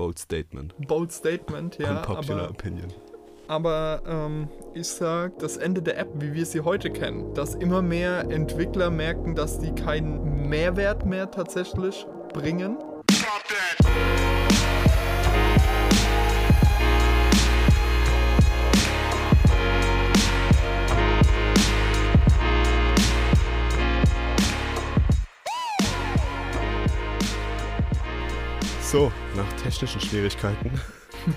Bold Statement. Bold Statement, ja. Unpopular aber, Opinion. aber ähm, ich sag, das Ende der App, wie wir sie heute kennen, dass immer mehr Entwickler merken, dass die keinen Mehrwert mehr tatsächlich bringen. So, nach technischen Schwierigkeiten.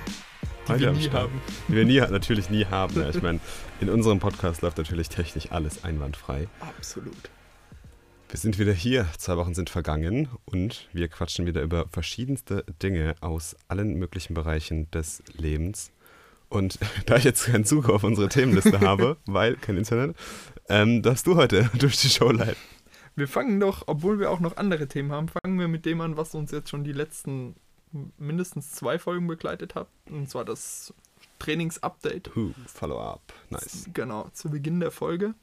Die wir nie haben. Die wir nie, natürlich nie haben. Ja, ich meine, in unserem Podcast läuft natürlich technisch alles einwandfrei. Absolut. Wir sind wieder hier, zwei Wochen sind vergangen und wir quatschen wieder über verschiedenste Dinge aus allen möglichen Bereichen des Lebens. Und da ich jetzt keinen Zug auf unsere Themenliste habe, weil kein Internet, ähm, darfst du heute durch die Show leiten. Wir fangen doch, obwohl wir auch noch andere Themen haben, fangen wir mit dem an, was uns jetzt schon die letzten mindestens zwei Folgen begleitet hat. Und zwar das Trainingsupdate. Huh, Follow-up, nice. Genau, zu Beginn der Folge.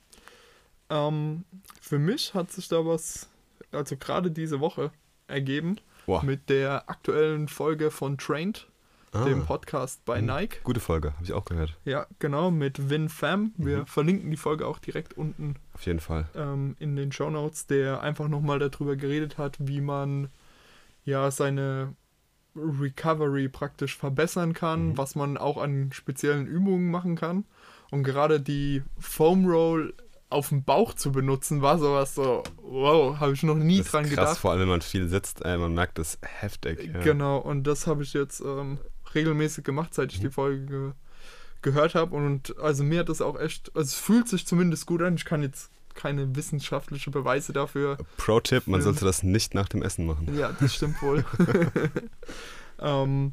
Ähm, für mich hat sich da was, also gerade diese Woche, ergeben Boah, mit der aktuellen Folge von Trained, ah, dem Podcast bei Mhm. Nike. gute Folge, habe ich auch gehört. Ja, genau, mit Vin Pham. Wir Mhm. verlinken die Folge auch direkt unten Auf jeden Fall. ähm, in den Show Notes, der einfach nochmal darüber geredet hat, wie man ja seine Recovery praktisch verbessern kann, Mhm. was man auch an speziellen Übungen machen kann. Und gerade die Foam Roll auf dem Bauch zu benutzen, war sowas so, wow, habe ich noch nie das ist dran krass, gedacht. vor allem wenn man viel sitzt, ey, man merkt das heftig. Ja. Genau, und das habe ich jetzt ähm, regelmäßig gemacht, seit ich die Folge ge gehört habe. Und also mir hat das auch echt, also es fühlt sich zumindest gut an. Ich kann jetzt keine wissenschaftlichen Beweise dafür. Pro-Tipp, man sollte das nicht nach dem Essen machen. Ja, das stimmt wohl. ähm,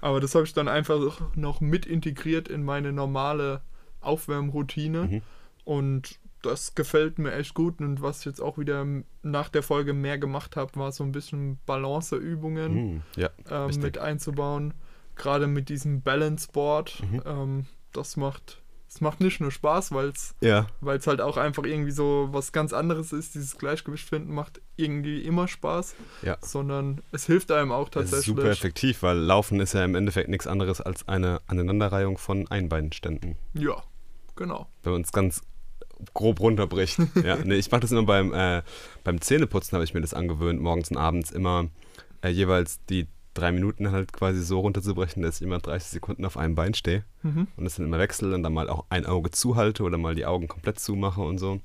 aber das habe ich dann einfach noch mit integriert in meine normale Aufwärmroutine. Mhm. Und das gefällt mir echt gut. Und was ich jetzt auch wieder nach der Folge mehr gemacht habe, war so ein bisschen Balanceübungen Hm, ja, Richtig. mit einzubauen. Gerade mit diesem Balance Board. Mhm. Ähm, das macht es macht nicht nur Spaß, weil es ja, halt auch einfach irgendwie so was ganz anderes ist. Dieses Gleichgewicht finden macht irgendwie immer Spaß, ja. sondern es hilft einem auch Das ist tatsächlich. super effektiv, weil Laufen ist ja im Endeffekt nichts anderes als eine Aneinanderreihung von Einbeinständen. Ja, genau. Wenn man es ganz grob runterbricht. ja, nee, ich mache das immer beim, äh, beim Zähneputzen, habe ich mir das angewöhnt, morgens und abends immer äh, jeweils die drei Minuten halt quasi so runterzubrechen, dass ich immer 30 Sekunden auf einem Bein stehe Mhm. und das dann immer wechsle und dann mal auch ein Auge zuhalte oder mal die Augen komplett zumache und so.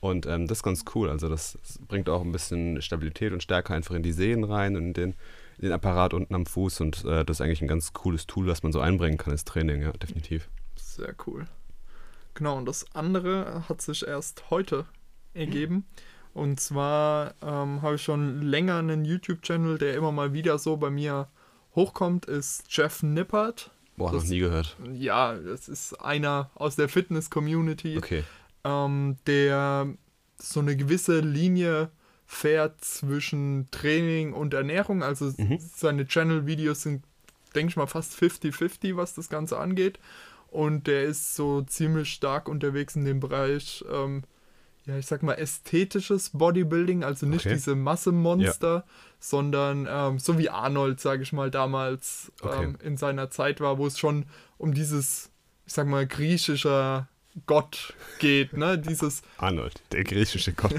Und ähm, das ist ganz cool. Also das, das bringt auch ein bisschen Stabilität und Stärke einfach in die Sehnen rein und in den, in den Apparat unten am Fuß. Und äh, das ist eigentlich ein ganz cooles Tool, was man so einbringen kann ins Training, ja, definitiv. Sehr cool. Genau, und das andere hat sich erst heute ergeben. Und zwar ähm, habe ich schon länger einen YouTube-Channel, der immer mal wieder so bei mir hochkommt, ist Jeff Nippert. Boah, Das- noch nie gehört. Ja, das ist einer aus der Fitness-Community, Okay. ähm, der so eine gewisse Linie fährt zwischen Training und Ernährung. Also Mhm. seine Channel-Videos sind, denke ich mal, fast 50-50, was das Ganze angeht. Und der ist so ziemlich stark unterwegs in dem Bereich, ähm, ja, ich sag mal, ästhetisches Bodybuilding, also nicht Okay. diese Massemonster, sondern ähm, so wie Arnold, sage ich mal, damals Okay. ähm, in seiner Zeit war, wo es schon um dieses, ich sag mal, griechischer Gott geht, ne? Dieses, Arnold, der griechische Gott.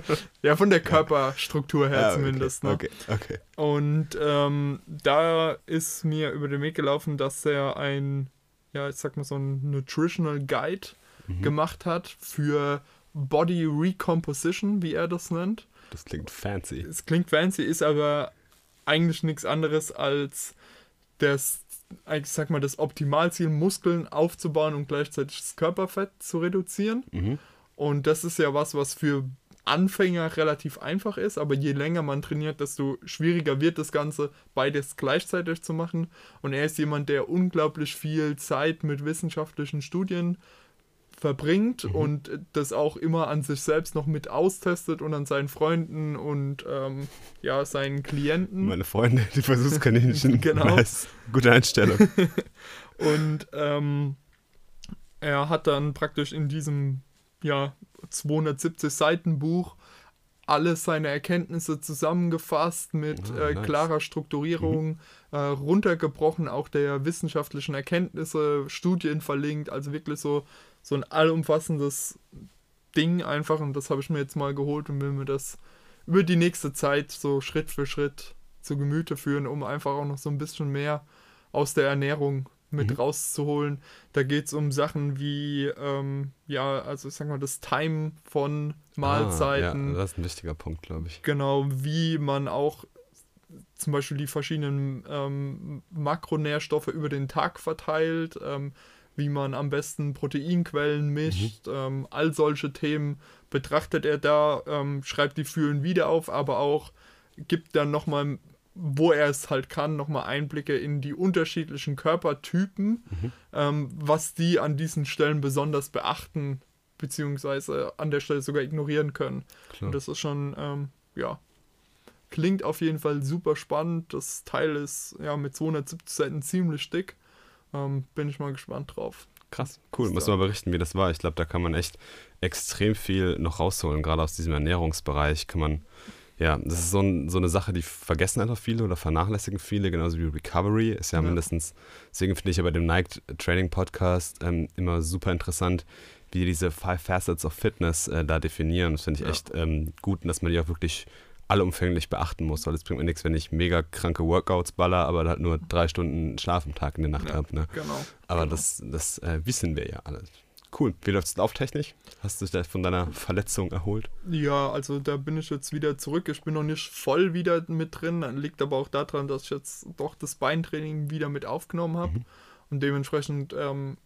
ja, von der Körperstruktur her Ja, zumindest, ne? Okay, okay. Und ähm, da ist mir über den Weg gelaufen, dass er ein, ja, ich sag mal so ein Nutritional Guide Mhm. gemacht hat für Body Recomposition, wie er das nennt. Das klingt fancy. Es klingt fancy, ist aber eigentlich nichts anderes als das, ich sag mal, das Optimalziel, Muskeln aufzubauen und gleichzeitig das Körperfett zu reduzieren. Mhm. Und das ist ja was, was für Anfänger relativ einfach ist, aber je länger man trainiert, desto schwieriger wird das Ganze, beides gleichzeitig zu machen. Und er ist jemand, der unglaublich viel Zeit mit wissenschaftlichen Studien verbringt und das auch immer an sich selbst noch mit austestet und an seinen Freunden und ähm, ja, seinen Klienten. Meine Freunde, die Versuchskaninchen. Genau. Nice. Gute Einstellung. Und ähm, er hat dann praktisch in diesem ja, 270 Seiten Buch alle seine Erkenntnisse zusammengefasst mit Ah, äh, nice. klarer Strukturierung, äh, runtergebrochen auch der wissenschaftlichen Erkenntnisse, Studien verlinkt, also wirklich so, so ein allumfassendes Ding einfach und das habe ich mir jetzt mal geholt und will mir das über die nächste Zeit so Schritt für Schritt zu Gemüte führen, um einfach auch noch so ein bisschen mehr aus der Ernährung mit Mhm. rauszuholen. Da geht es um Sachen wie, ähm, ja, also ich sag mal, das Time von Mahlzeiten. Ah, ja, das ist ein wichtiger Punkt, glaube ich. Genau, wie man auch zum Beispiel die verschiedenen ähm, Makronährstoffe über den Tag verteilt, ähm, wie man am besten Proteinquellen mischt, ähm, all solche Themen betrachtet er da, ähm, schreibt die Fühlen wieder auf, aber auch gibt dann nochmal, wo er es halt kann, nochmal Einblicke in die unterschiedlichen Körpertypen, ähm, was die an diesen Stellen besonders beachten, beziehungsweise an der Stelle sogar ignorieren können. Klar. Und das ist schon, ähm, ja, klingt auf jeden Fall super spannend. Das Teil ist ja mit 270 Seiten ziemlich dick. Ähm, bin ich mal gespannt drauf. Krass, cool. Muss mal berichten, wie das war. Ich glaube, da kann man echt extrem viel noch rausholen. Gerade aus diesem Ernährungsbereich kann man, ja, das ist so, ein, so eine Sache, die vergessen einfach viele oder vernachlässigen viele, genauso wie Recovery. Ist ja, Ja. mindestens, deswegen finde ich ja bei dem Nike Training Podcast ähm, immer super interessant, wie die diese Five Facets of Fitness äh, da definieren. Das finde ich Ja. echt ähm, gut und dass man die auch wirklich allumfänglich beachten muss, weil es bringt mir nichts, wenn ich mega kranke Workouts baller, aber halt nur drei Stunden Schlaf am Tag in der Nacht Ja. habe. Ne? Genau. Aber genau. das, das äh, wissen wir ja alle. Cool. Wie läuft es lauftechnisch? Hast du dich da von deiner Verletzung erholt? Ja, also da bin ich jetzt wieder zurück. Ich bin noch nicht voll wieder mit drin. Liegt aber auch daran, dass ich jetzt doch das Beintraining wieder mit aufgenommen habe. Mhm. Und dementsprechend ähm,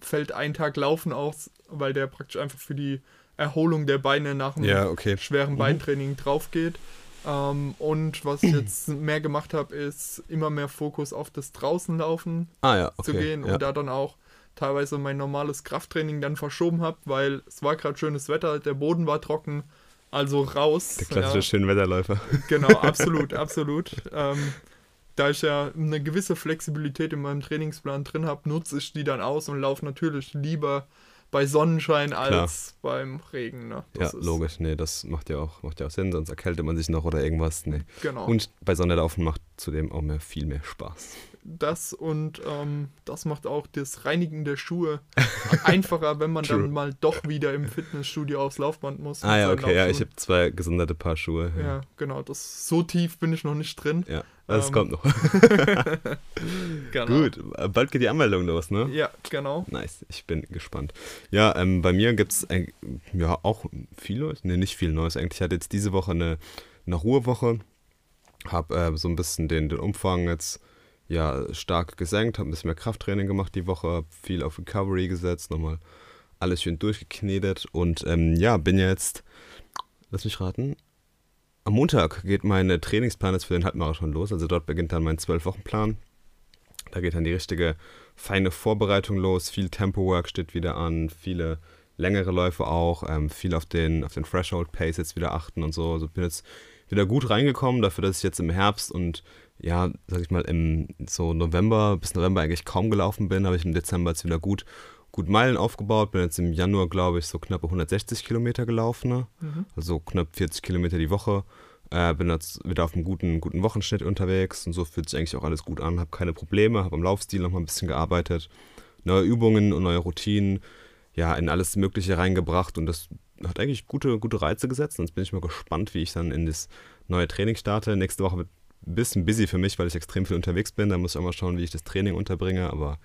fällt ein Tag Laufen aus, weil der praktisch einfach für die Erholung der Beine nach dem okay. schweren Mhm. Beintraining drauf geht. Ähm, und was ich jetzt mehr gemacht habe, ist immer mehr Fokus auf das Draußenlaufen Ah ja, okay. zu gehen ja. und da dann auch teilweise mein normales Krafttraining dann verschoben habe, weil es war gerade schönes Wetter, der Boden war trocken, also raus. Der klassische Schönwetterläufer. Genau, absolut, absolut. Ähm, da ich ja eine gewisse Flexibilität in meinem Trainingsplan drin habe, nutze ich die dann aus und laufe natürlich lieber bei Sonnenschein als beim Regen. Ne? Ja, Das ist- logisch. Nee, das macht ja, auch, macht ja auch Sinn, sonst erkältet man sich noch oder irgendwas. Nee. Genau. Und bei Sonne laufen macht zudem auch mehr, viel mehr Spaß. Das und ähm, das macht auch das Reinigen der Schuhe einfacher, wenn man dann mal doch wieder im Fitnessstudio aufs Laufband muss. Ah ja, okay. Ja, ich habe zwei gesonderte Paar Schuhe. Ja, genau. Das, so tief bin ich noch nicht drin. Ja, das Ähm, kommt noch. Genau. Gut, bald geht die Anmeldung los, ne? Ja, genau. Nice, ich bin gespannt. Ja, ähm, bei mir gibt es ja auch viel Neues. Ne, nicht viel Neues eigentlich. Ich hatte jetzt diese Woche eine, eine Ruhewoche. Habe äh, so ein bisschen den, den Umfang jetzt ja stark gesenkt. Habe ein bisschen mehr Krafttraining gemacht die Woche. Hab viel auf Recovery gesetzt. Nochmal alles schön durchgeknetet. Und ähm, ja, bin jetzt, lass mich raten, am Montag geht mein äh, Trainingsplan jetzt für den Halbmarathon los. Also dort beginnt dann mein 12-Wochen-Plan. Da geht dann die richtige feine Vorbereitung los. Viel Tempo-Work steht wieder an, viele längere Läufe auch, ähm, viel auf den, auf den Threshold-Pace jetzt wieder achten und so. Also bin jetzt wieder gut reingekommen, dafür, dass ich jetzt im Herbst und ja, sag ich mal, im so November bis November eigentlich kaum gelaufen bin, habe ich im Dezember jetzt wieder gut, gut Meilen aufgebaut. Bin jetzt im Januar, glaube ich, so knappe 160 Kilometer gelaufen. Ne? Mhm. also knapp 40 Kilometer die Woche. Äh, bin jetzt wieder auf einem guten, guten Wochenschnitt unterwegs und so fühlt sich eigentlich auch alles gut an. Habe keine Probleme, habe am Laufstil noch mal ein bisschen gearbeitet. Neue Übungen und neue Routinen, ja, in alles Mögliche reingebracht und das hat eigentlich gute, gute Reize gesetzt. Und jetzt bin ich mal gespannt, wie ich dann in das neue Training starte. Nächste Woche wird bisschen busy für mich, weil ich extrem viel unterwegs bin. Da muss ich auch mal schauen, wie ich das Training unterbringe, aber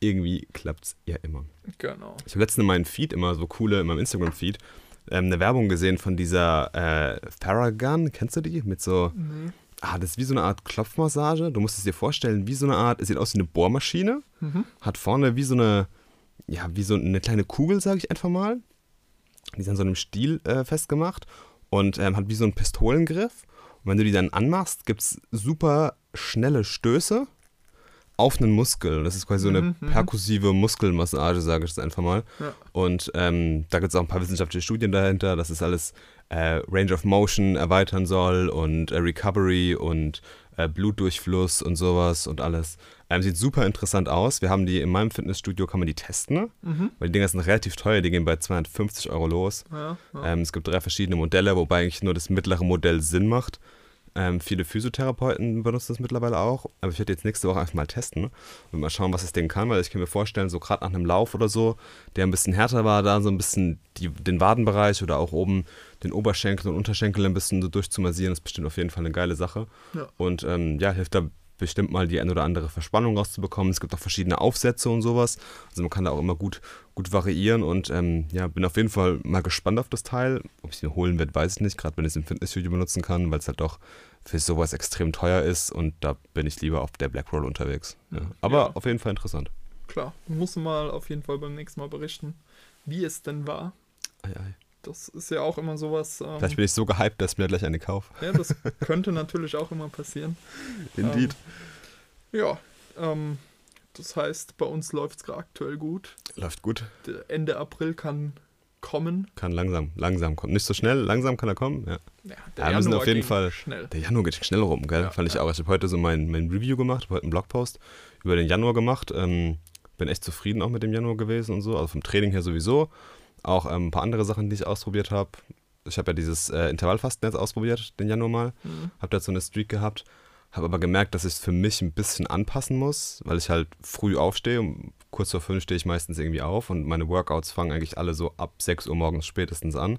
irgendwie klappt es ja immer. Genau. Ich habe letztens in meinem Feed immer so coole, in meinem Instagram-Feed, ähm, eine Werbung gesehen von dieser äh, Theragun. Kennst du die? Mit so, Nee. ah, das ist wie so eine Art Klopfmassage. Du musst es dir vorstellen, wie so eine Art, es sieht aus wie eine Bohrmaschine, Mhm. hat vorne wie so eine, ja, wie so eine kleine Kugel, sage ich einfach mal. Die ist an so einem Stiel äh, festgemacht und ähm, hat wie so einen Pistolengriff. Und wenn du die dann anmachst, gibt es super schnelle Stöße. auf einen Muskel. Das ist quasi so eine Mhm, mhm. perkussive Muskelmassage, sage ich jetzt einfach mal. Ja. Und ähm, da gibt es auch ein paar wissenschaftliche Studien dahinter, dass es alles äh, Range of Motion erweitern soll und äh, Recovery und äh, Blutdurchfluss und sowas und alles. Ähm, sieht super interessant aus. Wir haben die in meinem Fitnessstudio, kann man die testen, Mhm. weil die Dinger sind relativ teuer, die gehen bei 250 Euro los. Ja, ja. Ähm, es gibt drei verschiedene Modelle, wobei eigentlich nur das mittlere Modell Sinn macht. Ähm, viele Physiotherapeuten benutzen das mittlerweile auch. Aber ich werde jetzt nächste Woche einfach mal testen und mal schauen, was das Ding kann, weil ich kann mir vorstellen, so gerade nach einem Lauf oder so, der ein bisschen härter war, da so ein bisschen die, den Wadenbereich oder auch oben den Oberschenkel und Unterschenkel ein bisschen so durchzumassieren, ist bestimmt auf jeden Fall eine geile Sache. Ja. Und ähm, ja, hilft da bestimmt mal die ein oder andere Verspannung rauszubekommen. Es gibt auch verschiedene Aufsätze und sowas. Also man kann da auch immer gut, gut variieren und ähm, ja, bin auf jeden Fall mal gespannt auf das Teil. Ob ich es mir holen werde, weiß ich nicht, gerade wenn ich es im Fitnessstudio benutzen kann, weil es halt doch für sowas extrem teuer ist und da bin ich lieber auf der Blackroll unterwegs. Ja. Aber Ja. auf jeden Fall interessant. Klar, muss mal auf jeden Fall beim nächsten Mal berichten, wie es denn war. Ei, ei. Das ist ja auch immer sowas. Ähm, Vielleicht bin ich so gehypt, dass ich mir gleich eine kaufe. ja, das könnte natürlich auch immer passieren. Indeed. Ja, ähm, das heißt, bei uns läuft es gerade aktuell gut. Läuft gut. Der Ende April kann kommen. Kann langsam, langsam kommen. Nicht so schnell, langsam kann er kommen. Ja. Ja, Ja, wir müssen auf jeden Fall- schnell. Der Januar geht schnell rum, gell? Ja, Fand ich ja. auch. Ich habe heute so mein, mein Review gemacht, habe heute einen Blogpost über den Januar gemacht. Ähm, bin echt zufrieden auch mit dem Januar gewesen und so. Also vom Training her sowieso. Auch ähm, ein paar andere Sachen, die ich ausprobiert habe. Ich habe ja dieses äh, Intervallfasten jetzt ausprobiert, den Januar mal. Mhm. Habe da so eine Streak gehabt. Habe aber gemerkt, dass ich es für mich ein bisschen anpassen muss, weil ich halt früh aufstehe. Um kurz vor fünf stehe ich meistens irgendwie auf und meine Workouts fangen eigentlich alle so ab 6 Uhr morgens spätestens an.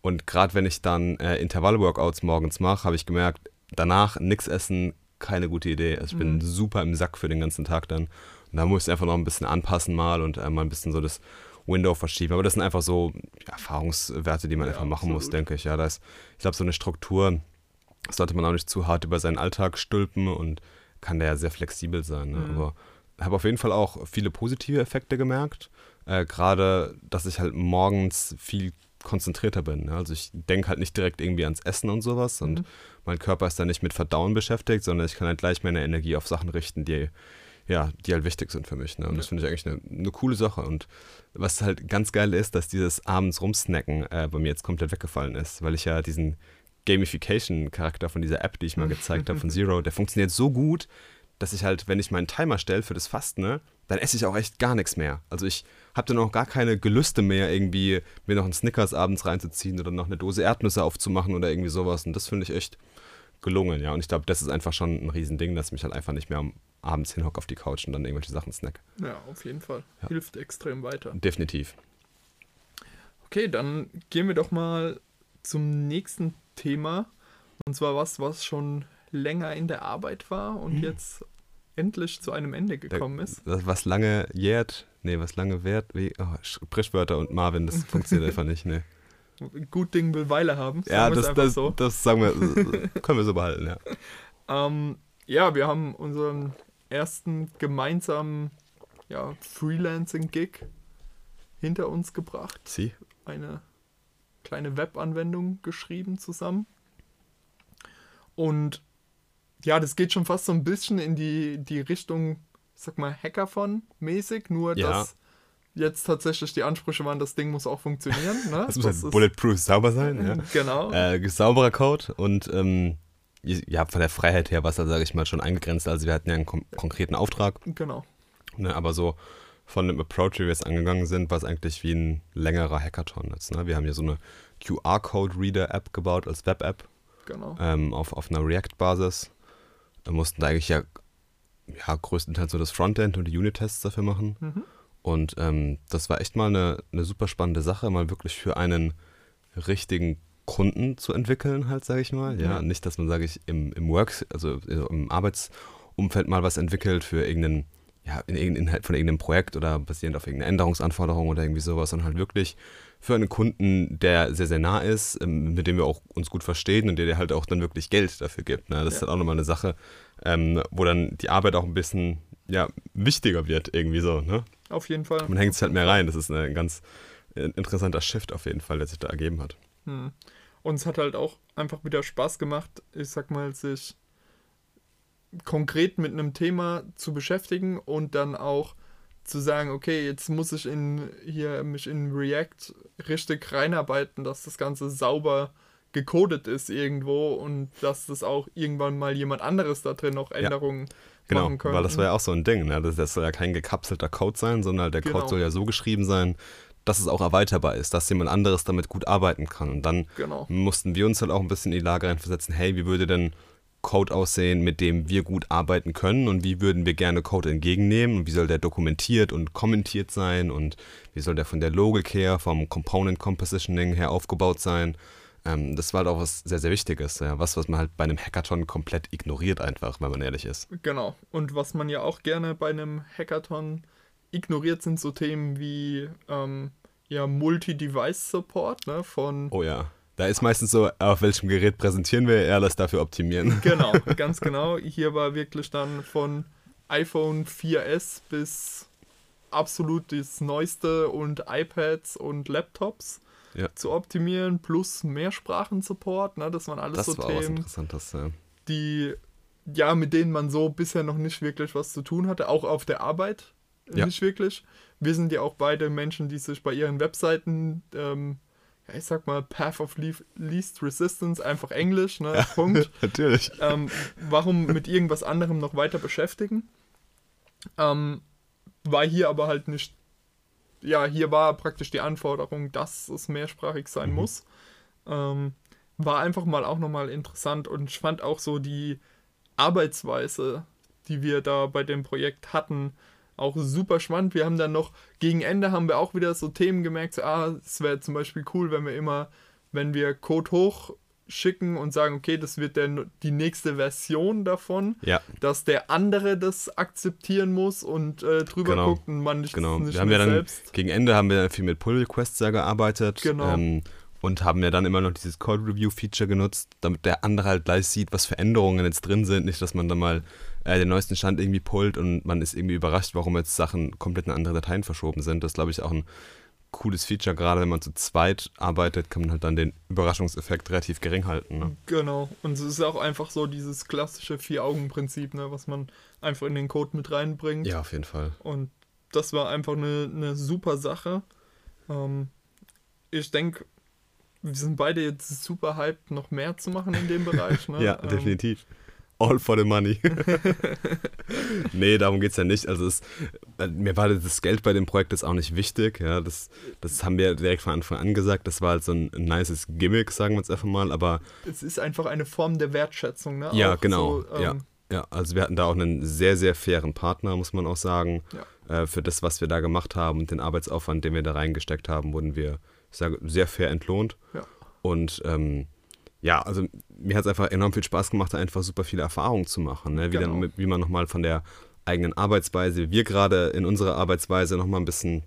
Und gerade wenn ich dann äh, Intervall-Workouts morgens mache, habe ich gemerkt, danach nichts essen, keine gute Idee. Also ich bin Mhm. super im Sack für den ganzen Tag dann. Und da muss ich einfach noch ein bisschen anpassen mal und äh, mal ein bisschen so das Window verschieben. Aber das sind einfach so Erfahrungswerte, die man Ja, einfach machen muss, absolut. denke ich. Ja, da ist, ich glaube, so eine Struktur sollte man auch nicht zu hart über seinen Alltag stülpen und kann da ja sehr flexibel sein. Ne? Mhm. Aber habe auf jeden Fall auch viele positive Effekte gemerkt. Äh, Gerade, dass ich halt morgens viel konzentrierter bin. Ne? Also ich denke halt nicht direkt irgendwie ans Essen und sowas und Mhm. mein Körper ist dann nicht mit Verdauen beschäftigt, sondern ich kann halt gleich meine Energie auf Sachen richten, die ja, die halt wichtig sind für mich. Ne? Und das Ja. finde ich eigentlich eine, eine coole Sache. Und was halt ganz geil ist, dass dieses abends rumsnacken äh, bei mir jetzt komplett weggefallen ist, weil ich ja diesen Gamification-Charakter von dieser App, die ich mal gezeigt habe, von Zero, der funktioniert so gut, dass ich halt, wenn ich meinen Timer stelle für das Fasten, ne, dann esse ich auch echt gar nichts mehr. Also ich habe dann auch gar keine Gelüste mehr, irgendwie mir noch einen Snickers abends reinzuziehen oder noch eine Dose Erdnüsse aufzumachen oder irgendwie sowas. Und das finde ich echt gelungen, ja. Und ich glaube, das ist einfach schon ein Riesending, dass ich mich halt einfach nicht mehr am abends hinhocke auf die Couch und dann irgendwelche Sachen snack. Ja, auf jeden Fall. Ja. Hilft extrem weiter. Definitiv. Okay, dann gehen wir doch mal zum nächsten Thema. Und zwar was, was schon länger in der Arbeit war und Mhm. jetzt endlich zu einem Ende gekommen ist. Das, was lange jährt, nee, was lange währt, wie, oh, Sprichwörter und Marvin, das funktioniert einfach nicht, nee. Gut Ding will Weile haben. Ja, das, das, so. das sagen wir, können wir so behalten, ja. Ähm, ja, wir haben unseren ersten gemeinsamen ja, Freelancing-Gig hinter uns gebracht. Sie? Eine kleine Webanwendung geschrieben zusammen. Und ja, das geht schon fast so ein bisschen in die, die Richtung, ich sag mal, Hackathon-mäßig, nur Ja. dass jetzt tatsächlich die Ansprüche waren, das Ding muss auch funktionieren. Ne? Das muss halt bulletproof sauber sein, ja. Genau. Äh, sauberer Code und ähm, ja, von der Freiheit her war es da, sage ich mal, schon eingegrenzt. Also wir hatten ja einen kom konkreten Auftrag, Genau. ne, aber so von dem Approach, wie wir jetzt angegangen sind, war es eigentlich wie ein längerer Hackathon jetzt. Ne? Wir haben hier so eine QR-Code-Reader-App gebaut als Web-App Genau. ähm, auf, auf einer React-Basis. Wir mussten da eigentlich ja, ja größtenteils so das Frontend und die Unit-Tests dafür machen. Mhm. Und ähm, das war echt mal eine, eine super spannende Sache, mal wirklich für einen richtigen Kunden zu entwickeln, halt, sage ich mal. Ja, Ja. nicht, dass man, sage ich, im, im Work, also im Arbeitsumfeld mal was entwickelt für irgendeinen, ja, in Inhalt von irgendeinem Projekt oder basierend auf irgendeiner Änderungsanforderung oder irgendwie sowas, sondern halt wirklich für einen Kunden, der sehr, sehr nah ist, ähm, mit dem wir auch uns gut verstehen und der dir halt auch dann wirklich Geld dafür gibt. Ne? Das ist Ja. halt auch nochmal eine Sache, ähm, wo dann die Arbeit auch ein bisschen ja, wichtiger wird, irgendwie so. Ne? Auf jeden Fall. Man hängt es halt mehr rein. Das ist ein ganz äh, interessanter Shift auf jeden Fall, der sich da ergeben hat. Hm. Und es hat halt auch einfach wieder Spaß gemacht, ich sag mal, sich konkret mit einem Thema zu beschäftigen und dann auch zu sagen, okay, jetzt muss ich in hier mich in React richtig reinarbeiten, dass das Ganze sauber gecodet ist irgendwo und dass das auch irgendwann mal jemand anderes da drin noch Änderungen ja, genau, machen könnte. Weil das war ja auch so ein Ding, ne? das, das soll ja kein gekapselter Code sein, sondern der Code genau. soll ja so geschrieben sein, dass es auch erweiterbar ist, dass jemand anderes damit gut arbeiten kann. Und dann genau. mussten wir uns halt auch ein bisschen in die Lage reinversetzen, hey, wie würde denn Code aussehen, mit dem wir gut arbeiten können und wie würden wir gerne Code entgegennehmen und wie soll der dokumentiert und kommentiert sein und wie soll der von der Logik her, vom Component Compositioning her aufgebaut sein. Ähm, das war halt auch was sehr, sehr Wichtiges. Ja. Was, was man halt bei einem Hackathon komplett ignoriert einfach, wenn man ehrlich ist. Genau. Und was man ja auch gerne bei einem Hackathon ignoriert, sind so Themen wie ähm, ja, Multi-Device-Support ne, von... Oh ja da ist meistens so, auf welchem Gerät präsentieren wir, eher das dafür optimieren. Genau, ganz genau. Hier war wirklich dann von iPhone 4S bis absolut das Neueste und iPads und Laptops ja. zu optimieren, plus Mehrsprachen-Support. Ne? Das waren alles das so war Themen, ja. die ja, mit denen man so bisher noch nicht wirklich was zu tun hatte, auch auf der Arbeit ja. nicht wirklich. Wir sind ja auch beide Menschen, die sich bei ihren Webseiten ähm, ich sag mal, Path of Least Resistance, einfach Englisch, ne? Ja, Punkt. Natürlich. Ähm, warum mit irgendwas anderem noch weiter beschäftigen? Ähm, war hier aber halt nicht, ja, hier war praktisch die Anforderung, dass es mehrsprachig sein mhm. muss. Ähm, war einfach mal auch nochmal interessant und ich fand auch so die Arbeitsweise, die wir da bei dem Projekt hatten, auch super spannend. Wir haben dann noch, gegen Ende haben wir auch wieder so Themen gemerkt, so, ah, es wäre zum Beispiel cool, wenn wir immer, wenn wir Code hoch schicken und sagen, okay, das wird der, die nächste Version davon, ja. dass der andere das akzeptieren muss und äh, drüber genau. guckt und man nicht, genau. nicht wir haben ja dann, selbst. Gegen Ende haben wir dann viel mit Pull-Requests ja gearbeitet. Genau. Ähm, und haben ja dann immer noch dieses Code Review Feature genutzt, damit der andere halt gleich sieht, was für Änderungen jetzt drin sind. Nicht, dass man dann mal äh, den neuesten Stand irgendwie pullt und man ist irgendwie überrascht, warum jetzt Sachen komplett in andere Dateien verschoben sind. Das ist, glaube ich, auch ein cooles Feature. Gerade wenn man zu zweit arbeitet, kann man halt dann den Überraschungseffekt relativ gering halten. Ne? Genau. Und es ist auch einfach so dieses klassische Vier-Augen-Prinzip, ne, was man einfach in den Code mit reinbringt. Ja, auf jeden Fall. Und das war einfach eine, eine super Sache. Ähm, ich denke, wir sind beide jetzt super hyped, noch mehr zu machen in dem Bereich. Ne? ja, ähm, definitiv. All for the money. nee, darum geht es ja nicht. Also es, äh, mir war das Geld bei dem Projekt jetzt auch nicht wichtig. Ja, das, das haben wir direkt von Anfang an gesagt. Das war halt so ein, ein nices Gimmick, sagen wir jetzt einfach mal. Aber es ist einfach eine Form der Wertschätzung. Ne? Ja, auch genau. So, ähm, ja. Ja, also wir hatten da auch einen sehr, sehr fairen Partner, muss man auch sagen. Ja. Äh, für das, was wir da gemacht haben und den Arbeitsaufwand, den wir da reingesteckt haben, wurden wir ich sage, sehr fair entlohnt. Ja. Und ähm, ja, also mir hat es einfach enorm viel Spaß gemacht, da einfach super viele Erfahrungen zu machen. Ne? Wie, genau. dann, wie man nochmal von der eigenen Arbeitsweise, wir gerade in unserer Arbeitsweise nochmal ein bisschen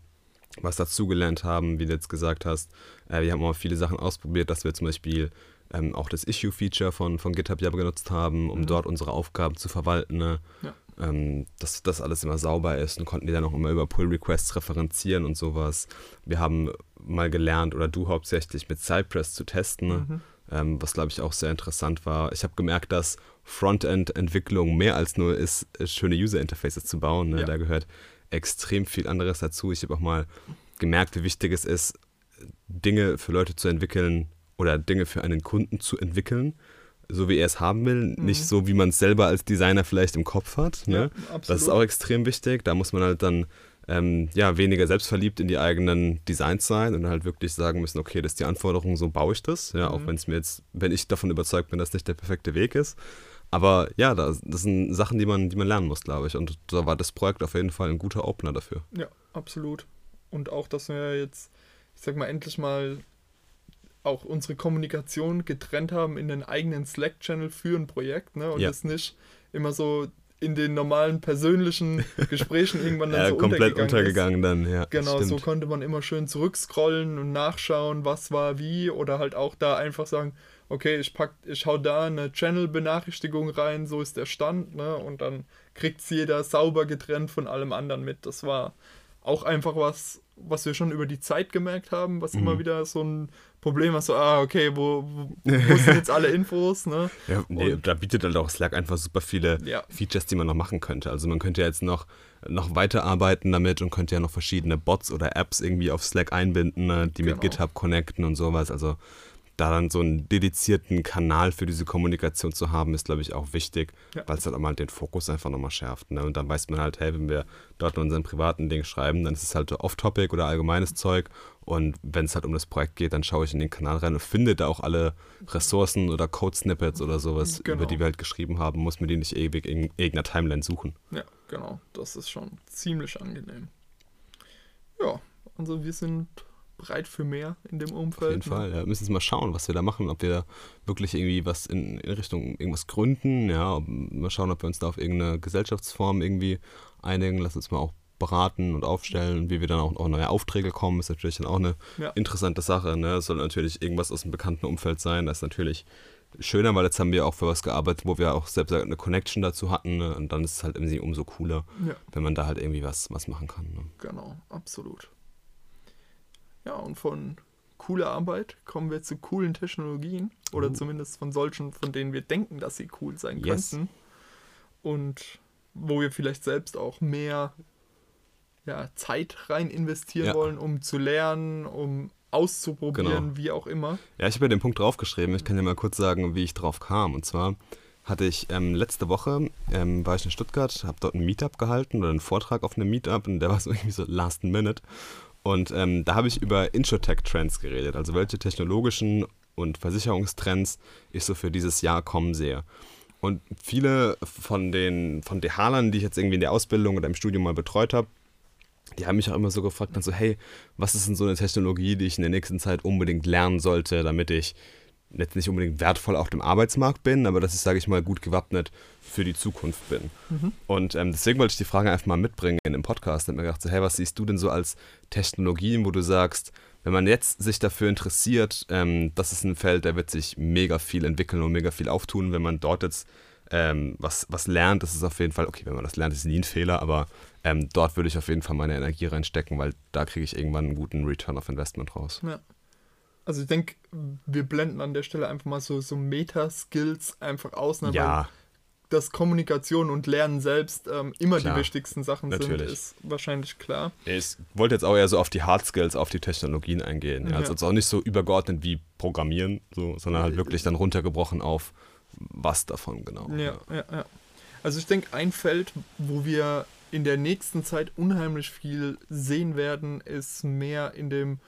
was dazugelernt haben, wie du jetzt gesagt hast. Äh, wir haben auch viele Sachen ausprobiert, dass wir zum Beispiel ähm, auch das Issue-Feature von, von GitHub ja genutzt haben, um mhm. dort unsere Aufgaben zu verwalten. Ne? Ja. Ähm, dass das alles immer sauber ist und konnten die dann auch immer über Pull-Requests referenzieren und sowas. Wir haben mal gelernt, oder du hauptsächlich mit Cypress zu testen, ne? mhm. ähm, was glaube ich auch sehr interessant war. Ich habe gemerkt, dass Frontend-Entwicklung mehr als nur ist, schöne User-Interfaces zu bauen. Ne? Ja. Da gehört extrem viel anderes dazu. Ich habe auch mal gemerkt, wie wichtig es ist, Dinge für Leute zu entwickeln oder Dinge für einen Kunden zu entwickeln, so wie er es haben will, mhm. nicht so, wie man es selber als Designer vielleicht im Kopf hat. Ne? Ja, das ist auch extrem wichtig. Da muss man halt dann ähm, ja, weniger selbstverliebt in die eigenen Designs sein und halt wirklich sagen müssen, okay, das ist die Anforderung, so baue ich das. Ja, mhm. auch wenn es mir jetzt, wenn ich davon überzeugt bin, dass nicht der perfekte Weg ist. Aber ja, das, das sind Sachen, die man, die man lernen muss, glaube ich. Und da war das Projekt auf jeden Fall ein guter Opener dafür. Ja, absolut. Und auch, dass wir jetzt, ich sag mal, endlich mal auch unsere Kommunikation getrennt haben in den eigenen Slack-Channel für ein Projekt, ne? Und ja. das nicht immer so in den normalen persönlichen Gesprächen irgendwann dann ja, so komplett untergegangen ist. dann, ja. Genau, so konnte man immer schön zurückscrollen und nachschauen, was war wie oder halt auch da einfach sagen, okay, ich pack, ich hau da eine Channel-Benachrichtigung rein, so ist der Stand, ne? Und dann kriegt es jeder sauber getrennt von allem anderen mit. Das war auch einfach was, was wir schon über die Zeit gemerkt haben, was Mhm. immer wieder so ein Problem ist, so, ah, okay, wo, wo, wo sind jetzt alle Infos, ne? Ja, nee, da bietet halt auch Slack einfach super viele Ja. Features, die man noch machen könnte. Also man könnte ja jetzt noch, noch weiterarbeiten damit und könnte ja noch verschiedene Bots oder Apps irgendwie auf Slack einbinden, ne, die mit Genau. GitHub connecten und sowas. Also da dann so einen dedizierten Kanal für diese Kommunikation zu haben, ist, glaube ich, auch wichtig, Ja. weil es halt auch mal den Fokus einfach nochmal schärft. Ne? Und dann weiß man halt, hey, wenn wir dort in unseren privaten Ding schreiben, dann ist es halt off-topic oder allgemeines Zeug. Und wenn es halt um das Projekt geht, dann schaue ich in den Kanal rein und finde da auch alle Ressourcen oder Code-Snippets oder sowas, Genau. über die wir halt geschrieben haben, muss mir die nicht ewig in irgendeiner Timeline suchen. Ja, genau. Das ist schon ziemlich angenehm. Ja, also wir sind bereit für mehr in dem Umfeld. Auf jeden Fall. Ja, wir müssen jetzt mal schauen, was wir da machen, ob wir da wirklich irgendwie was in, in Richtung irgendwas gründen, ja, ob, mal schauen, ob wir uns da auf irgendeine Gesellschaftsform irgendwie einigen, lass uns mal auch beraten und aufstellen, wie wir dann auch, auch neue Aufträge kommen, ist natürlich dann auch eine Ja. interessante Sache, ne? Es soll natürlich irgendwas aus dem bekannten Umfeld sein, das ist natürlich schöner, weil jetzt haben wir auch für was gearbeitet, wo wir auch selbst eine Connection dazu hatten, ne? und dann ist es halt irgendwie umso cooler, Ja, wenn man da halt irgendwie was, was machen kann. Ne? genau, absolut. Ja, und von cooler Arbeit kommen wir zu coolen Technologien oder Uh. zumindest von solchen, von denen wir denken, dass sie cool sein Yes. könnten. Und wo wir vielleicht selbst auch mehr ja, Zeit rein investieren Ja. wollen, um zu lernen, um auszuprobieren, Genau. wie auch immer. Ja, ich habe ja den Punkt draufgeschrieben. Ich kann dir mal kurz sagen, wie ich drauf kam. Und zwar hatte ich ähm, letzte Woche, ähm, war ich in Stuttgart, habe dort ein Meetup gehalten oder einen Vortrag auf einem Meetup und der war so irgendwie so last minute. Und ähm, da habe ich über Insurtech-Trends geredet, also welche technologischen und Versicherungstrends ich so für dieses Jahr kommen sehe. Und viele von den von DHlern, die ich jetzt irgendwie in der Ausbildung oder im Studium mal betreut habe, die haben mich auch immer so gefragt, dann so, hey, was ist denn so eine Technologie, die ich in der nächsten Zeit unbedingt lernen sollte, damit ich jetzt nicht unbedingt wertvoll auf dem Arbeitsmarkt bin, aber dass ich, sage ich mal, gut gewappnet für die Zukunft bin. Und ähm, deswegen wollte ich die Frage einfach mal mitbringen in dem Podcast. Und hab mir gedacht, so, hey, was siehst du denn so als Technologien, wo du sagst, wenn man jetzt sich dafür interessiert, ähm, das ist ein Feld, da wird sich mega viel entwickeln und mega viel auftun, wenn man dort jetzt ähm, was, was lernt, das ist auf jeden Fall, okay, wenn man das lernt, ist nie ein Fehler, aber ähm, dort würde ich auf jeden Fall meine Energie reinstecken, weil da kriege ich irgendwann einen guten Return of Investment raus. Ja. Also ich denke, wir blenden an der Stelle einfach mal so, so Meta-Skills einfach aus, ne? weil Ja, dass Kommunikation und Lernen selbst ähm, immer Klar. die wichtigsten Sachen Natürlich. sind, ist wahrscheinlich klar. ich wollte jetzt auch eher so auf die Hard Skills, auf die Technologien eingehen. Ja. Also Ja. jetzt auch nicht so übergeordnet wie Programmieren, so, sondern halt wirklich dann runtergebrochen auf was davon genau. Ja, ja, ja. Also ich denke, ein Feld, wo wir in der nächsten Zeit unheimlich viel sehen werden, ist mehr in dem,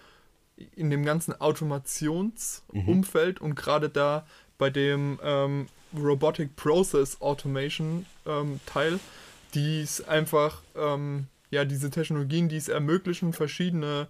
in dem ganzen Automationsumfeld und gerade da bei dem ähm, Robotic Process Automation ähm, Teil, die es einfach, ähm, ja, diese Technologien, die es ermöglichen, verschiedene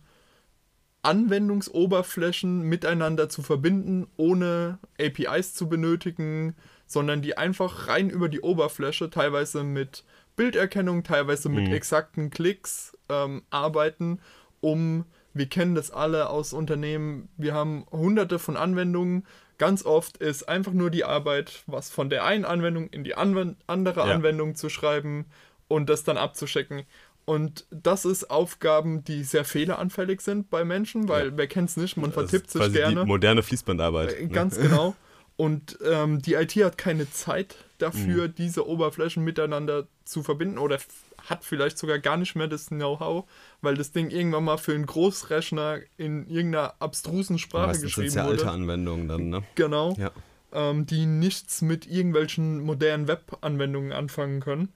Anwendungsoberflächen miteinander zu verbinden, ohne APIs zu benötigen, sondern die einfach rein über die Oberfläche, teilweise mit Bilderkennung, teilweise mit Mhm. exakten Klicks ähm, arbeiten, um, wir kennen das alle aus Unternehmen, wir haben hunderte von Anwendungen. Ganz oft ist einfach nur die Arbeit, was von der einen Anwendung in die anwen andere Ja. Anwendung zu schreiben und das dann abzuschecken. Und das ist Aufgaben, die sehr fehleranfällig sind bei Menschen, weil Ja. wer kennt es nicht, man vertippt sich gerne. Die moderne Fließbandarbeit. Äh, ne? Ganz genau. Und ähm, die IT hat keine Zeit Mhm. dafür, diese Oberflächen miteinander zu verbinden oder hat vielleicht sogar gar nicht mehr das Know-how, weil das Ding irgendwann mal für einen Großrechner in irgendeiner abstrusen Sprache Meistens geschrieben es ja wurde. alte Anwendungen dann, ne? Genau. Ja. Ähm, die nichts mit irgendwelchen modernen Web-Anwendungen anfangen können.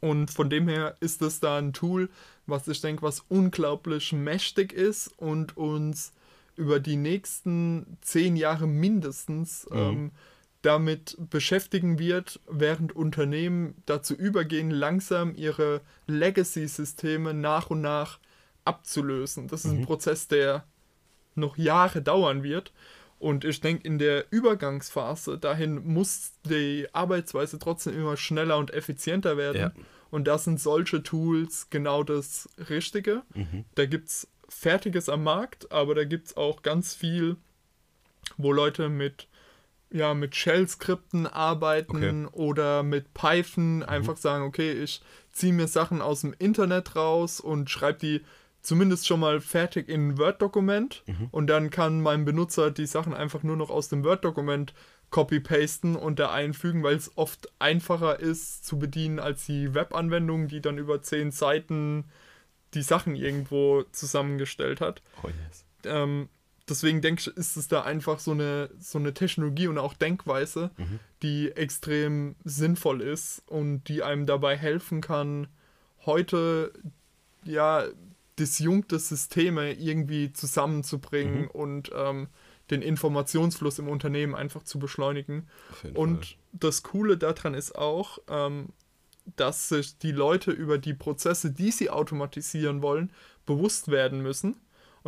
Und von dem her ist es da ein Tool, was ich denke, was unglaublich mächtig ist und uns über die nächsten zehn Jahre mindestens ähm, damit beschäftigen wird, während Unternehmen dazu übergehen, langsam ihre Legacy-Systeme nach und nach abzulösen. Das ist ein Prozess, der noch Jahre dauern wird. Und ich denke, in der Übergangsphase dahin muss die Arbeitsweise trotzdem immer schneller und effizienter werden. Ja. Und da sind solche Tools genau das Richtige. Da gibt es Fertiges am Markt, aber da gibt es auch ganz viel, wo Leute mit ja, mit Shell-Skripten arbeiten Okay. oder mit Python einfach sagen, okay, ich ziehe mir Sachen aus dem Internet raus und schreibe die zumindest schon mal fertig in ein Word-Dokument und dann kann mein Benutzer die Sachen einfach nur noch aus dem Word-Dokument copy-pasten und da einfügen, weil es oft einfacher ist zu bedienen als die Web-Anwendung, die dann über zehn Seiten die Sachen irgendwo zusammengestellt hat Oh yes. ähm, deswegen denke ich, ist es da einfach so eine, so eine Technologie und auch Denkweise, die extrem sinnvoll ist und die einem dabei helfen kann, heute ja disjunkte Systeme irgendwie zusammenzubringen und ähm, den Informationsfluss im Unternehmen einfach zu beschleunigen. Und Fall. das Coole daran ist auch, ähm, dass sich die Leute über die Prozesse, die sie automatisieren wollen, bewusst werden müssen.